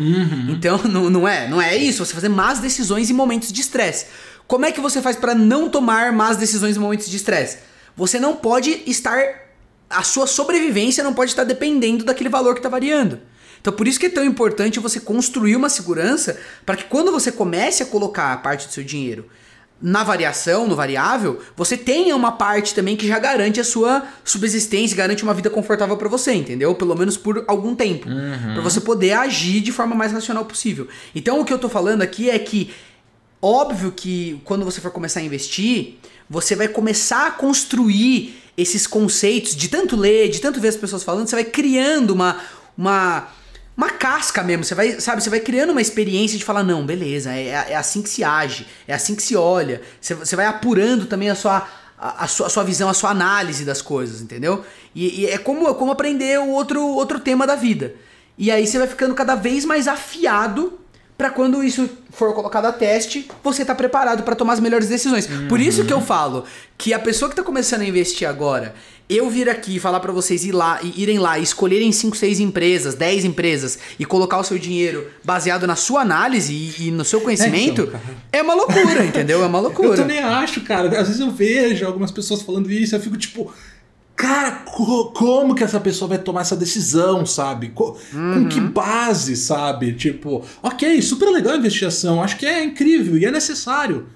Então, não, não é, não é isso, você fazer más decisões em momentos de estresse. Como é que você faz para não tomar más decisões em momentos de estresse? Você não pode estar a sua sobrevivência não pode estar dependendo daquele valor que está variando. Então por isso que é tão importante você construir uma segurança para que quando você comece a colocar a parte do seu dinheiro na variação, no variável, você tenha uma parte também que já garante a sua subsistência, garante uma vida confortável para você, entendeu? Pelo menos por algum tempo, para você poder agir de forma mais racional possível. Então o que eu tô falando aqui é que Óbvio que quando você for começar a investir, você vai começar a construir esses conceitos de tanto ler, de tanto ver as pessoas falando, você vai criando uma uma uma casca mesmo, você vai, sabe, você vai criando uma experiência de falar, não, beleza, é, é assim que se age, é assim que se olha. Você, você vai apurando também a sua, a, sua, a sua visão, a sua análise das coisas, entendeu? E, e é como, é como aprender o outro, outro tema da vida. E aí você vai ficando cada vez mais afiado Pra quando isso for colocado a teste, você tá preparado pra tomar as melhores decisões. Por isso que eu falo que a pessoa que tá começando a investir agora, eu vir aqui e falar pra vocês ir lá, e irem lá escolherem 5, 6 empresas, 10 empresas e colocar o seu dinheiro baseado na sua análise e, e no seu conhecimento, então, cara. é uma loucura, entendeu? É uma Eu loucura. também acho, cara. Às vezes eu vejo algumas pessoas falando isso, eu fico tipo. Cara, co- como que essa pessoa vai tomar essa decisão, sabe? Co- Com que base, sabe? Tipo, ok, super legal a investigação, acho que é incrível e é necessário.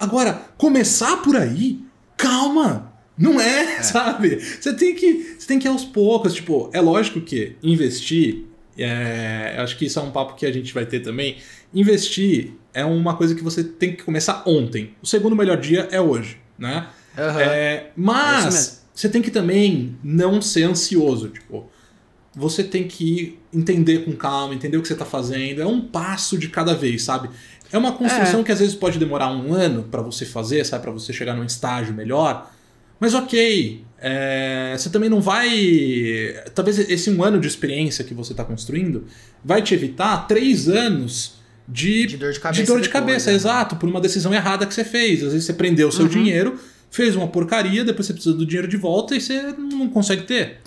Agora, começar por aí, calma, não é, sabe? Você tem que, você tem que ir aos poucos. Tipo, é lógico que investir, é, acho que isso é um papo que a gente vai ter também. Investir é uma coisa que você tem que começar ontem. O segundo melhor dia é hoje, né? Aham. É, É mas mesmo. Você tem que também não ser ansioso, tipo. Você tem que entender com calma, entender o que você tá fazendo. É um passo de cada vez, sabe? É uma construção que às vezes pode demorar um ano pra você fazer, sabe? Pra você chegar num estágio melhor. Mas ok, é, você também não vai. Talvez esse um ano de experiência que você tá construindo vai te evitar três anos de, De dor de cabeça de dor de depois, cabeça, né? exato, por uma decisão errada que você fez. Às vezes você prendeu o seu dinheiro, fez uma porcaria, depois você precisa do dinheiro de volta e você não consegue ter.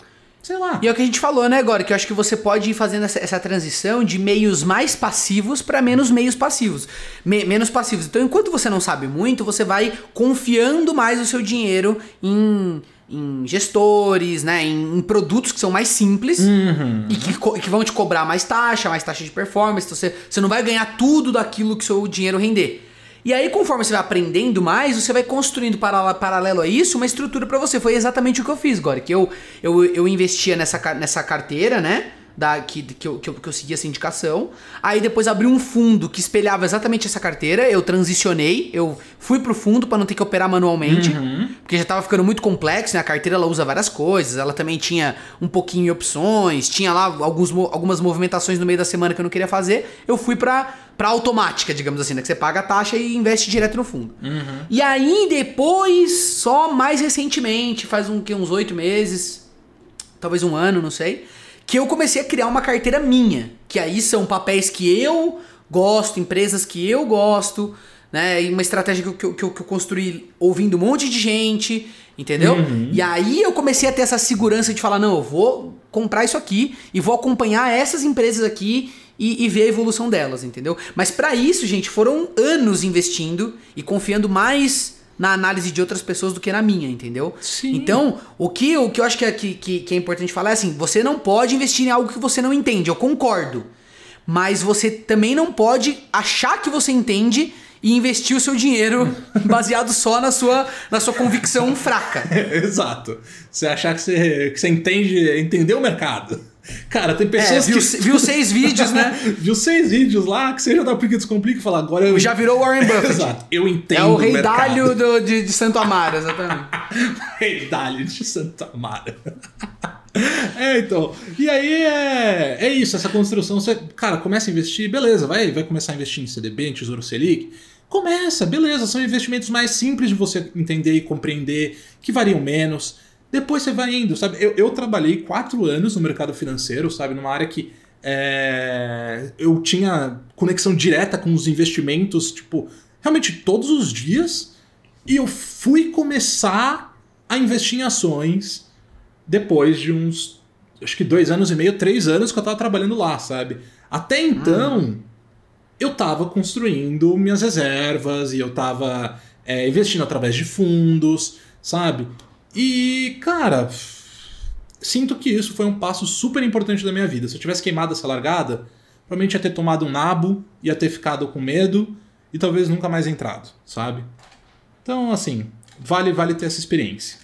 Sei lá. E é o que a gente falou, né, agora, que eu acho que você pode ir fazendo essa, essa transição de meios mais passivos para menos meios passivos. Me- menos passivos. Então, enquanto você não sabe muito, você vai confiando mais o seu dinheiro em, em gestores, né, em, em produtos que são mais simples Uhum. e que, que vão te cobrar mais taxa, mais taxa de performance. Então, você, você não vai ganhar tudo daquilo que o seu dinheiro render. E aí, conforme você vai aprendendo mais, você vai construindo para- paralelo a isso uma estrutura para você. Foi exatamente o que eu fiz, Gori. Que eu, eu, eu investia nessa, nessa carteira, né? Da, que, que, eu, que, eu, que eu segui essa indicação. Aí depois abri um fundo que espelhava exatamente essa carteira. Eu transicionei, eu fui pro fundo para não ter que operar manualmente. Porque já tava ficando muito complexo, né? A carteira ela usa várias coisas. Ela também tinha um pouquinho de opções. Tinha lá alguns, algumas movimentações no meio da semana que eu não queria fazer. Eu fui pra, pra automática, digamos assim, né? Que você paga a taxa e investe direto no fundo. E aí depois, só mais recentemente, faz um, que, uns oito meses, talvez um ano, não sei, que eu comecei a criar uma carteira minha. Que aí são papéis que eu gosto, empresas que eu gosto, né? E uma estratégia que eu, que eu, que eu- construí ouvindo um monte de gente, entendeu? E aí eu comecei a ter essa segurança de falar, não, eu vou comprar isso aqui e vou acompanhar essas empresas aqui e, e ver a evolução delas, entendeu? Mas pra isso, gente, foram anos investindo e confiando mais na análise de outras pessoas do que na minha, entendeu? Sim. Então, o que, o que eu acho que é, que, que, é importante falar é assim: você não pode investir em algo que você não entende, eu concordo. Mas você também não pode achar que você entende e investir o seu dinheiro baseado só na sua, na sua convicção fraca. Exato. Você achar que você, que você entende, entendeu o mercado. Cara, tem É, pessoas viu, que. viu seis vídeos, né? viu seis vídeos lá que você já dá um pique descomplica e fala, agora eu. Já virou Warren Buffett. Exato. Eu entendo. É o rei. Dálio do- de, de Santo Amaro, exatamente. Rei Dálio de Santa Mara. É, então. E aí é, é isso, essa construção. Você, cara, começa a investir, beleza, vai, vai começar a investir em CDB, em Tesouro Selic. Começa, beleza, são investimentos mais simples de você entender e compreender, que variam menos. Depois você vai indo, sabe? Eu, eu trabalhei quatro anos no mercado financeiro, sabe? Numa área que é, eu tinha conexão direta com os investimentos, tipo, realmente todos os dias. E eu fui começar a investir em ações depois de uns, acho que dois anos e meio, três anos que eu tava trabalhando lá, sabe? Até então, eu tava construindo minhas reservas e eu tava é, investindo através de fundos, sabe? E, cara, sinto que isso foi um passo super importante da minha vida. Se eu tivesse queimado essa largada, provavelmente ia ter tomado um nabo, ia ter ficado com medo e talvez nunca mais entrado, sabe? Então, assim, vale vale ter essa experiência.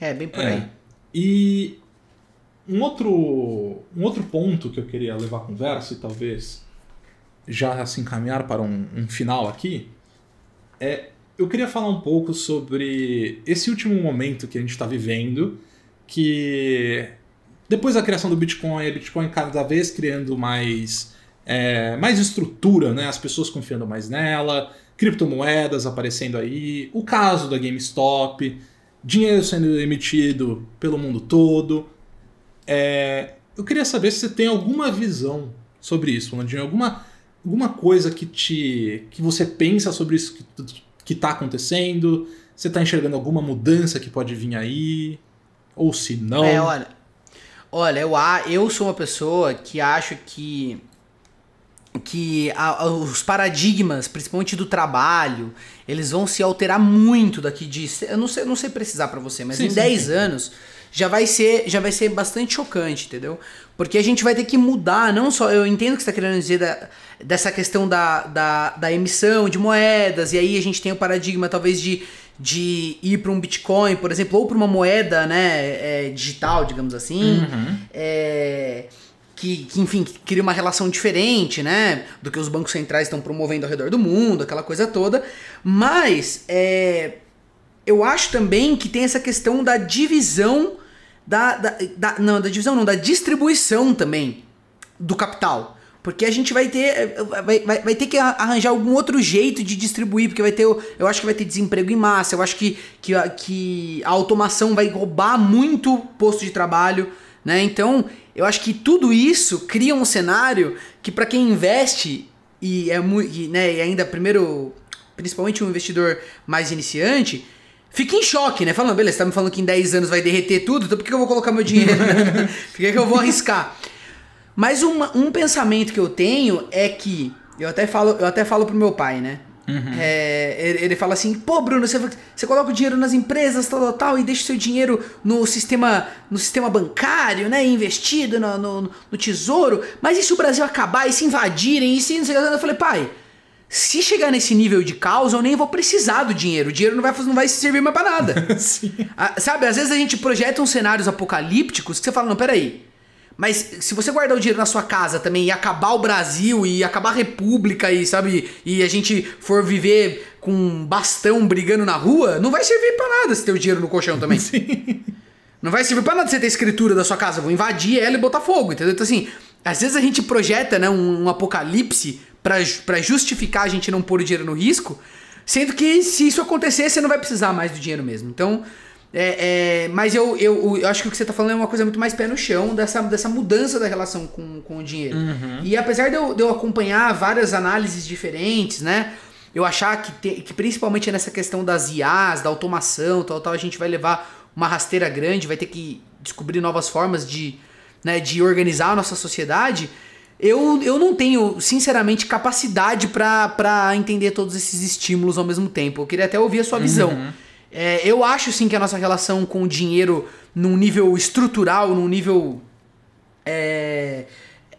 É, bem por aí. É. E um outro, um outro ponto que eu queria levar a conversa e talvez já se encaminhar para um, um final aqui é eu queria falar um pouco sobre esse último momento que a gente está vivendo, que depois da criação do Bitcoin, a Bitcoin cada vez criando mais, é, mais estrutura, né? as pessoas confiando mais nela, criptomoedas aparecendo aí, o caso da GameStop, dinheiro sendo emitido pelo mundo todo. É, eu queria saber se você tem alguma visão sobre isso, Landinho, alguma, alguma coisa que te que você pensa sobre isso que, que tá acontecendo, você tá enxergando alguma mudança que pode vir aí, ou se não. É, olha. Olha, eu, eu sou uma pessoa que acho que que a- os paradigmas, principalmente do trabalho, eles vão se alterar muito daqui de, eu não sei, não sei precisar pra você, mas Sim, em sim, 10 sim. anos já vai ser já vai ser bastante chocante, entendeu? Porque a gente vai ter que mudar, não só, eu entendo o que você está querendo dizer da- dessa questão da, da, da emissão de moedas, e aí a gente tem o paradigma talvez de, de ir para um Bitcoin, por exemplo, ou para uma moeda né, é, digital, digamos assim, Uhum. é, que, que, enfim, que cria uma relação diferente, né, do que os bancos centrais estão promovendo ao redor do mundo, aquela coisa toda, mas é, eu acho também que tem essa questão da divisão da, da, da- não, da divisão não, da distribuição também do capital. Porque a gente vai ter vai, vai, vai ter que arranjar algum outro jeito de distribuir, porque vai ter, eu acho que vai ter desemprego em massa, eu acho que, que, que a automação vai roubar muito posto de trabalho, né? Então, eu acho que tudo isso cria um cenário que para quem investe e é muito, né, e ainda primeiro, principalmente um investidor mais iniciante, fica em choque, né? Falando, beleza, você tá me falando que em 10 anos vai derreter tudo, então por que eu vou colocar meu dinheiro? né? por que, que eu vou arriscar? Mas uma- um pensamento que eu tenho é que. Eu até falo, eu até falo pro meu pai, né? É, ele, ele fala assim, pô, Bruno, você, você coloca o dinheiro nas empresas, tal, tal, tal, e deixa o seu dinheiro no sistema, no sistema bancário, né? Investido no, no, no tesouro. Mas e se o Brasil acabar, e se invadirem, e se não sei o que? Eu falei, pai, se chegar nesse nível de caos, eu nem vou precisar do dinheiro. O dinheiro não vai, não vai servir mais pra nada. Sim. Ah, sabe, às vezes a gente projeta uns cenários apocalípticos que você fala, não, peraí. Mas se você guardar o dinheiro na sua casa também e acabar o Brasil e acabar a república e, sabe, e a gente for viver com um bastão brigando na rua, não vai servir pra nada se ter o dinheiro no colchão também. Não vai servir pra nada você ter escritura da sua casa. Vou invadir ela e botar fogo, entendeu? Então, assim, às vezes a gente projeta né, um, um apocalipse pra justificar a gente não pôr o dinheiro no risco, sendo que se isso acontecer, você não vai precisar mais do dinheiro mesmo. Então, é, é, mas eu, eu, eu acho que o que você tá falando é uma coisa muito mais pé no chão, dessa, dessa mudança da relação com, com o dinheiro. E apesar de eu, de eu acompanhar várias análises diferentes, né? Eu achar que, te- que principalmente nessa questão das IAs, da automação, tal, tal, a gente vai levar uma rasteira grande, vai ter que descobrir novas formas de, né, de organizar a nossa sociedade. Eu, eu não tenho, sinceramente, capacidade pra entender todos esses estímulos ao mesmo tempo. Eu queria até ouvir a sua visão. Uhum. É, eu acho sim que a nossa relação com o dinheiro num nível estrutural, num nível. É,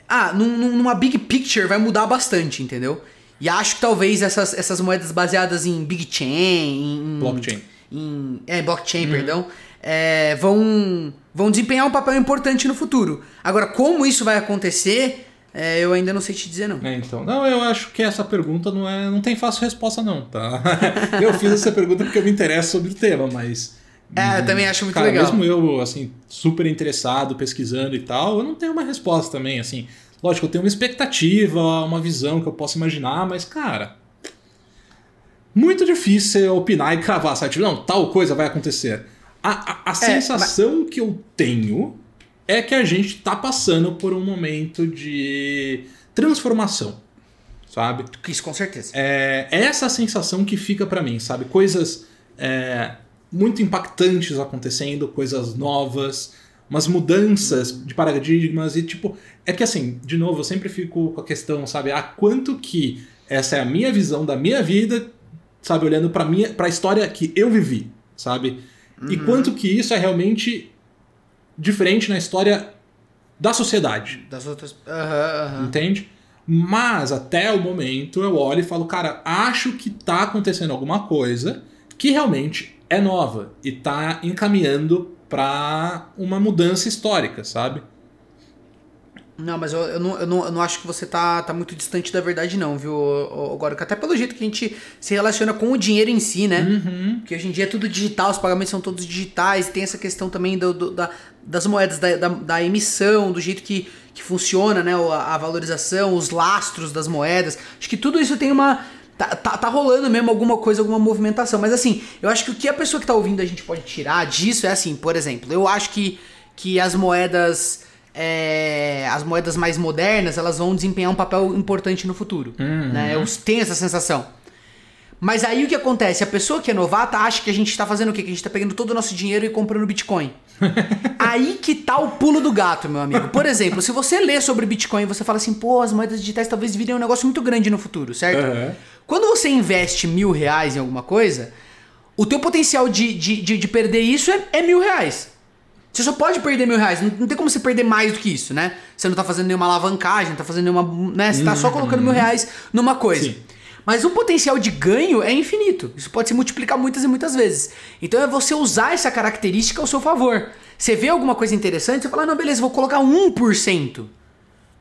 ah, num- num- numa big picture vai mudar bastante, entendeu? E acho que talvez essas, essas moedas baseadas em big chain, em, Blockchain. em é, blockchain, perdão, é, vão, vão desempenhar um papel importante no futuro. Agora, como isso vai acontecer, é, eu ainda não sei te dizer, não. É, então. Não, eu acho que essa pergunta não é, não tem fácil resposta não, tá? eu fiz essa pergunta porque eu me interesso sobre o tema, mas É, eu também acho muito cara, legal. mesmo eu assim super interessado, pesquisando e tal, eu não tenho uma resposta também, assim. Lógico, eu tenho uma expectativa, uma visão que eu posso imaginar, mas cara, muito difícil você opinar e cravar, sabe? Tipo, não, tal coisa vai acontecer. A, a, a É, sensação que eu tenho é que a gente tá passando por um momento de transformação, sabe? Isso, com certeza. É é essa a sensação que fica pra mim, sabe? Coisas é, muito impactantes acontecendo, coisas novas, umas mudanças de paradigmas e tipo, é que assim, de novo, eu sempre fico com a questão, sabe, ah, quanto que essa é a minha visão da minha vida, sabe, olhando pra minha para a história que eu vivi, sabe? E quanto que isso é realmente diferente na história da sociedade. Das outras. Aham, aham. Entende? Mas até o momento eu olho e falo, cara, acho que tá acontecendo alguma coisa que realmente é nova e tá encaminhando pra uma mudança histórica, sabe? Não, mas eu, eu, não, eu, não, eu não acho que você tá, tá muito distante da verdade, não, viu, agora Até pelo jeito que a gente se relaciona com o dinheiro em si, né? Uhum. Porque hoje em dia é tudo digital, os pagamentos são todos digitais, tem essa questão também do, do- da, das moedas, da, da, da emissão, do jeito que, que funciona, né? A, a valorização, os lastros das moedas. Acho que tudo isso tem uma. Tá, tá, tá rolando mesmo alguma coisa, alguma movimentação. Mas assim, eu acho que o que a pessoa que tá ouvindo a gente pode tirar disso é assim, por exemplo, eu acho que, que as moedas. É, as moedas mais modernas elas vão desempenhar um papel importante no futuro. Né? Eu tenho essa sensação. Mas aí o que acontece? A pessoa que é novata acha que a gente tá fazendo o quê? Que a gente tá pegando todo o nosso dinheiro e comprando Bitcoin. aí que tá o pulo do gato, meu amigo. Por exemplo, se você lê sobre Bitcoin e você fala assim, pô, as moedas digitais talvez virem um negócio muito grande no futuro, certo? Aham. Quando você investe mil reais em alguma coisa, o teu potencial de, de, de, de perder isso é, é mil reais. Você só pode perder mil reais, não, não tem como você perder mais do que isso, né? Você não tá fazendo nenhuma alavancagem, não tá fazendo nenhuma. Né? Você tá só colocando mil reais numa coisa. Sim. Mas o potencial de ganho é infinito. Isso pode se multiplicar muitas e muitas vezes. Então é você usar essa característica ao seu favor. Você vê alguma coisa interessante, você fala, "Ah, não, beleza, vou colocar 1%.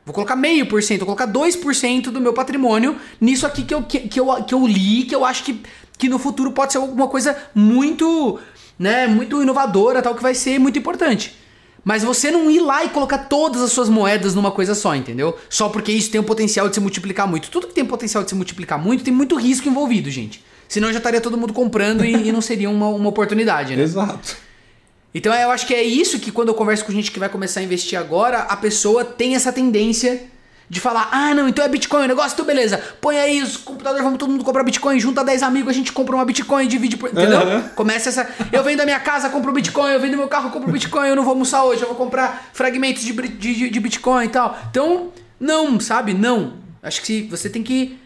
Vou colocar meio por cento, vou colocar 2% do meu patrimônio nisso aqui que eu, que, que eu, que eu li, que eu acho que, que no futuro pode ser alguma coisa muito, né, muito inovadora, tal, que vai ser muito importante. Mas você não ir lá e colocar todas as suas moedas numa coisa só, entendeu? Só porque isso tem o potencial de se multiplicar muito. Tudo que tem potencial de se multiplicar muito tem muito risco envolvido, gente. Senão já estaria todo mundo comprando e, e não seria uma, uma oportunidade, né? Exato. Então eu acho que é isso que quando eu converso com gente que vai começar a investir agora, a pessoa tem essa tendência de falar: ah, não, então é Bitcoin o negócio, então beleza, põe aí os computadores, vamos todo mundo comprar Bitcoin, junta 10 amigos, a gente compra uma Bitcoin, divide por. Entendeu? Aham. Começa essa. Eu vendo a minha casa, compro Bitcoin, eu vendo meu carro, compro Bitcoin, eu não vou almoçar hoje, eu vou comprar fragmentos de, de, de- de Bitcoin e tal. Então, não, sabe? Não. Acho que você tem que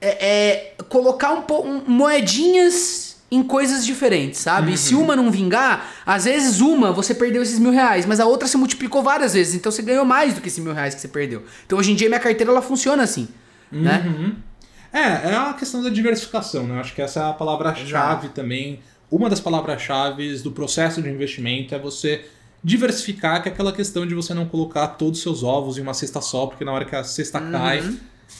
é, é, colocar um, po- um- moedinhas em coisas diferentes, sabe? E se uma não vingar, às vezes uma você perdeu esses mil reais, mas a outra se multiplicou várias vezes, então você ganhou mais do que esses mil reais que você perdeu. Então hoje em dia minha carteira ela funciona assim, né? É, é a questão da diversificação, né? Acho que essa é a palavra-chave também. Uma das palavras-chave do processo de investimento é você diversificar, que é aquela questão de você não colocar todos os seus ovos em uma cesta só, porque na hora que a cesta Uhum. cai,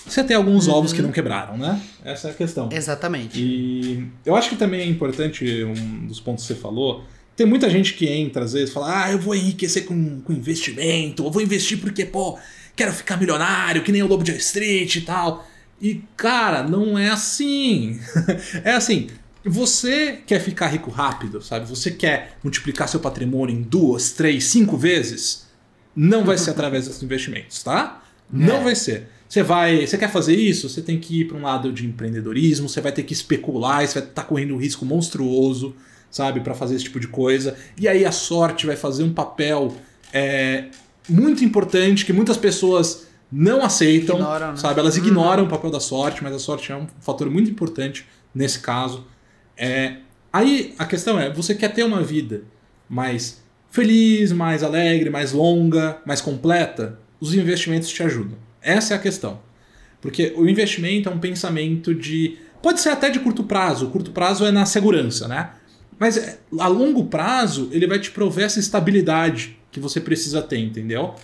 você tem alguns ovos que não quebraram, né? Essa é a questão. Exatamente. E eu acho que também é importante, um dos pontos que você falou, tem muita gente que entra às vezes fala, ah, eu vou enriquecer com, com investimento, eu vou investir porque, pô, quero ficar milionário, que nem o Lobo de Street e tal. E, cara, não é assim. é assim, você quer ficar rico rápido, sabe? Você quer multiplicar seu patrimônio em duas, três, cinco vezes? Não vai ser através desses investimentos, tá? Não É. vai ser. Você vai, você quer fazer isso? Você tem que ir para um lado de empreendedorismo, você vai ter que especular, você vai estar correndo um risco monstruoso, sabe, para fazer esse tipo de coisa. E aí a sorte vai fazer um papel é, muito importante que muitas pessoas não aceitam, Ignoram, né? sabe? Elas ignoram o papel da sorte, mas a sorte é um fator muito importante nesse caso. É, aí a questão é, você quer ter uma vida mais feliz, mais alegre, mais longa, mais completa? Os investimentos te ajudam. Essa é a questão. Porque o investimento é um pensamento de. Pode ser até de curto prazo. O curto prazo é na segurança, né? Mas é, a longo prazo, ele vai te prover essa estabilidade que você precisa ter, entendeu?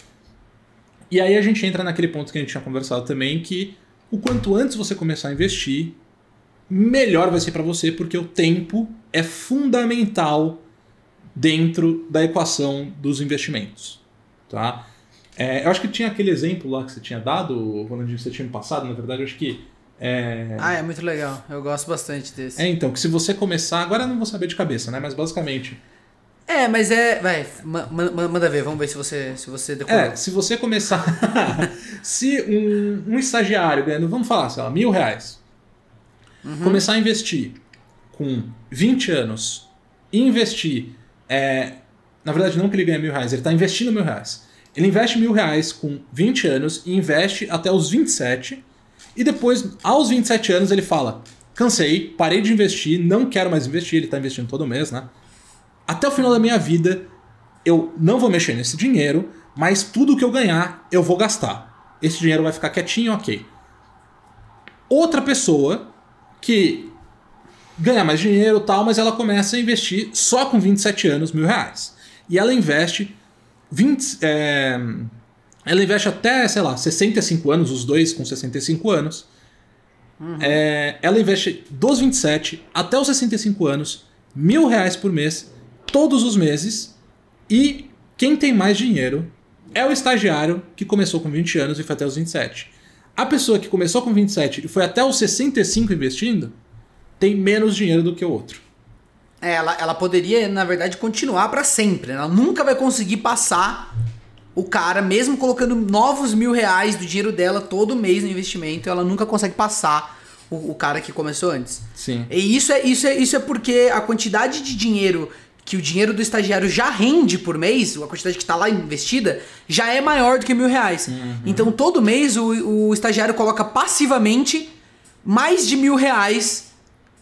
E aí a gente entra naquele ponto que a gente tinha conversado também, que o quanto antes você começar a investir, melhor vai ser para você, porque o tempo é fundamental dentro da equação dos investimentos, tá? É, eu acho que tinha aquele exemplo lá que você tinha dado, Ronaldinho, que você tinha me passado, na verdade, eu acho que é... Ah, é muito legal. Eu gosto bastante desse. É, então, que se você começar. Agora eu não vou saber de cabeça, né? Mas basicamente. É, mas é. Vai, ma- ma- manda ver, vamos ver se você, se você decorou. É, se você começar. se um, um estagiário ganhando, vamos falar, sei lá, mil reais, começar a investir com 20 anos e investir. é, na verdade, não que ele ganha mil reais, ele está investindo mil reais. Ele investe mil reais com 20 anos e investe até os 27. E depois, aos 27 anos, ele fala: cansei, parei de investir, não quero mais investir. Ele está investindo todo mês, né? Até o final da minha vida, eu não vou mexer nesse dinheiro, mas tudo que eu ganhar, eu vou gastar. Esse dinheiro vai ficar quietinho, ok. Outra pessoa que ganha mais dinheiro tal, mas ela começa a investir só com 27 anos mil reais. E ela investe 20. é, ela investe até, sei lá, 65 anos, os dois com 65 anos. É, ela investe dos 27 até os 65 anos, mil reais por mês, todos os meses. E quem tem mais dinheiro é o estagiário que começou com 20 anos e foi até os 27. A pessoa que começou com 27 e foi até os 65 investindo tem menos dinheiro do que o outro. É, ela, ela poderia, na verdade, continuar pra sempre. né? Ela nunca vai conseguir passar o cara, mesmo colocando novos mil reais do dinheiro dela todo mês no investimento, ela nunca consegue passar o, o cara que começou antes. Sim. E isso é, isso, é, isso é porque a quantidade de dinheiro que o dinheiro do estagiário já rende por mês, a quantidade que está lá investida, já é maior do que mil reais. Então todo mês o, o estagiário coloca passivamente mais de mil reais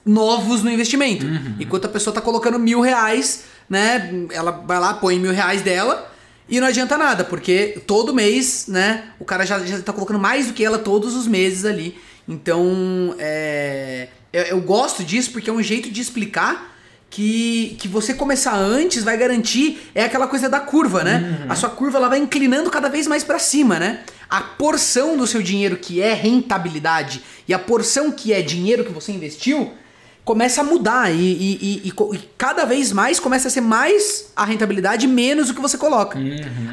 novos no investimento. Enquanto a pessoa tá colocando mil reais, né? Ela vai lá, põe mil reais dela. E não adianta nada, porque todo mês, né? O cara já, já tá colocando mais do que ela todos os meses ali. Então, é, eu, eu gosto disso porque é um jeito de explicar que, que você começar antes vai garantir é aquela coisa da curva, né? A sua curva ela vai inclinando cada vez mais para cima, né? A porção do seu dinheiro que é rentabilidade e a porção que é dinheiro que você investiu começa a mudar e, e- e- e cada vez mais começa a ser mais a rentabilidade menos o que você coloca.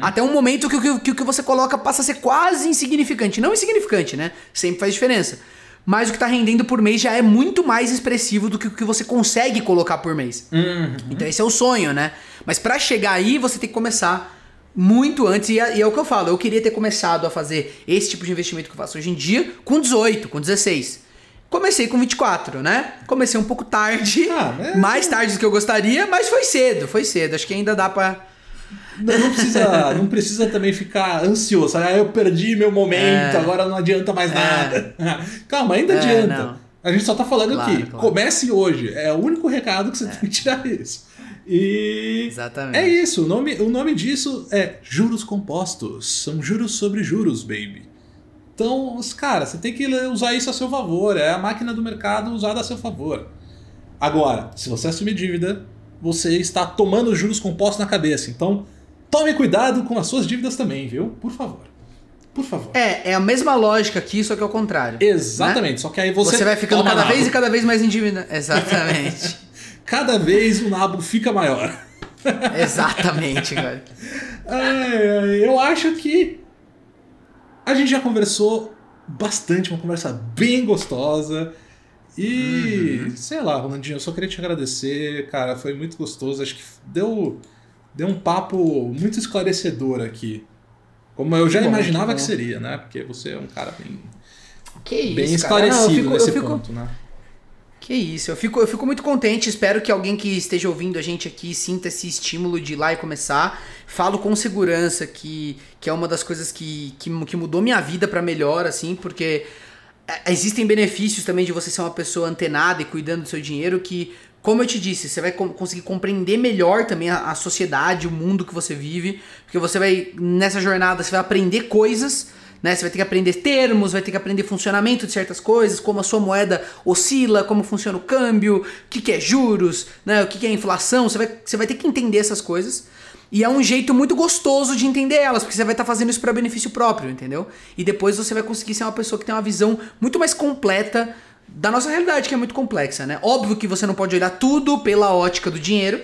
Até um momento que, o que, que o que você coloca passa a ser quase insignificante. Não insignificante, né? Sempre faz diferença. Mas o que tá rendendo por mês já é muito mais expressivo do que o que você consegue colocar por mês. Então esse é o sonho, né? Mas pra chegar aí, você tem que começar muito antes. E é, e é o que eu falo, eu queria ter começado a fazer esse tipo de investimento que eu faço hoje em dia com 18, com 16. Comecei com 24, né? Comecei um pouco tarde, Ah, mas- mais tarde do que eu gostaria, mas foi cedo, foi cedo. Acho que ainda dá pra. Não, não precisa, não precisa também ficar ansioso. Ah, eu perdi meu momento, É. agora não adianta mais É. nada. Calma, ainda É, adianta. não. A gente só tá falando Claro, aqui. claro. Comece hoje. É o único recado que você tem que tirar isso. E. Exatamente. É isso, o nome, o nome disso é juros compostos. São juros sobre juros, baby. Então, cara, você tem que usar isso a seu favor. É a máquina do mercado usada a seu favor. Agora, se você assumir dívida, você está tomando juros compostos na cabeça. Então, tome cuidado com as suas dívidas também, viu? Por favor. Por favor. É, é a mesma lógica aqui, só que ao contrário. Exatamente. Só que aí você. Você, vai ficando cada nabo. vez e cada vez mais endividado. Exatamente. Cada vez o nabo fica maior. Exatamente, cara. Ai, eu acho que a gente já conversou bastante, uma conversa bem gostosa. E, sei lá, Rolandinho, eu só queria te agradecer, cara, foi muito gostoso. Acho que deu, deu um papo muito esclarecedor aqui. Como eu já bom, imaginava que que bom. seria, né? Porque você é um cara bem, Que isso, bem cara. Não, esclarecido fico, nesse fico, ponto, né? Que isso, eu fico, eu fico muito contente, espero que alguém que esteja ouvindo a gente aqui sinta esse estímulo de ir lá e começar. Falo com segurança que, que é uma das coisas que, que, que mudou minha vida para melhor, assim, porque é, existem benefícios também de você ser uma pessoa antenada e cuidando do seu dinheiro que, como eu te disse, você vai conseguir compreender melhor também a, a sociedade, o mundo que você vive, porque você vai, nessa jornada, você vai aprender coisas né? Você vai ter que aprender termos, vai ter que aprender funcionamento de certas coisas, como a sua moeda oscila, como funciona o câmbio, o que, que é juros, né? o que, que é inflação. Você vai, você vai ter que entender essas coisas. E é um jeito muito gostoso de entender elas, porque você vai estar tá fazendo isso para benefício próprio, entendeu? E depois você vai conseguir ser uma pessoa que tem uma visão muito mais completa da nossa realidade, que é muito complexa, né? Óbvio que você não pode olhar tudo pela ótica do dinheiro,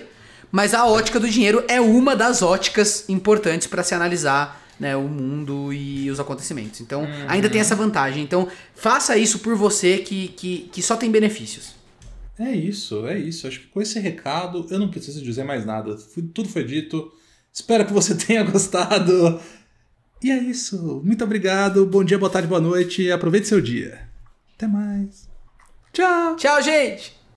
mas a ótica do dinheiro é uma das óticas importantes para se analisar né, o mundo e os acontecimentos. Então, uhum. ainda tem essa vantagem. Então, faça isso por você que, que, que só tem benefícios. É isso, é isso. Acho que com esse recado eu não preciso dizer mais nada. Tudo foi dito. Espero que você tenha gostado. E é isso. Muito obrigado. Bom dia, boa tarde, boa noite. Aproveite seu dia. Até mais. Tchau. Tchau, gente.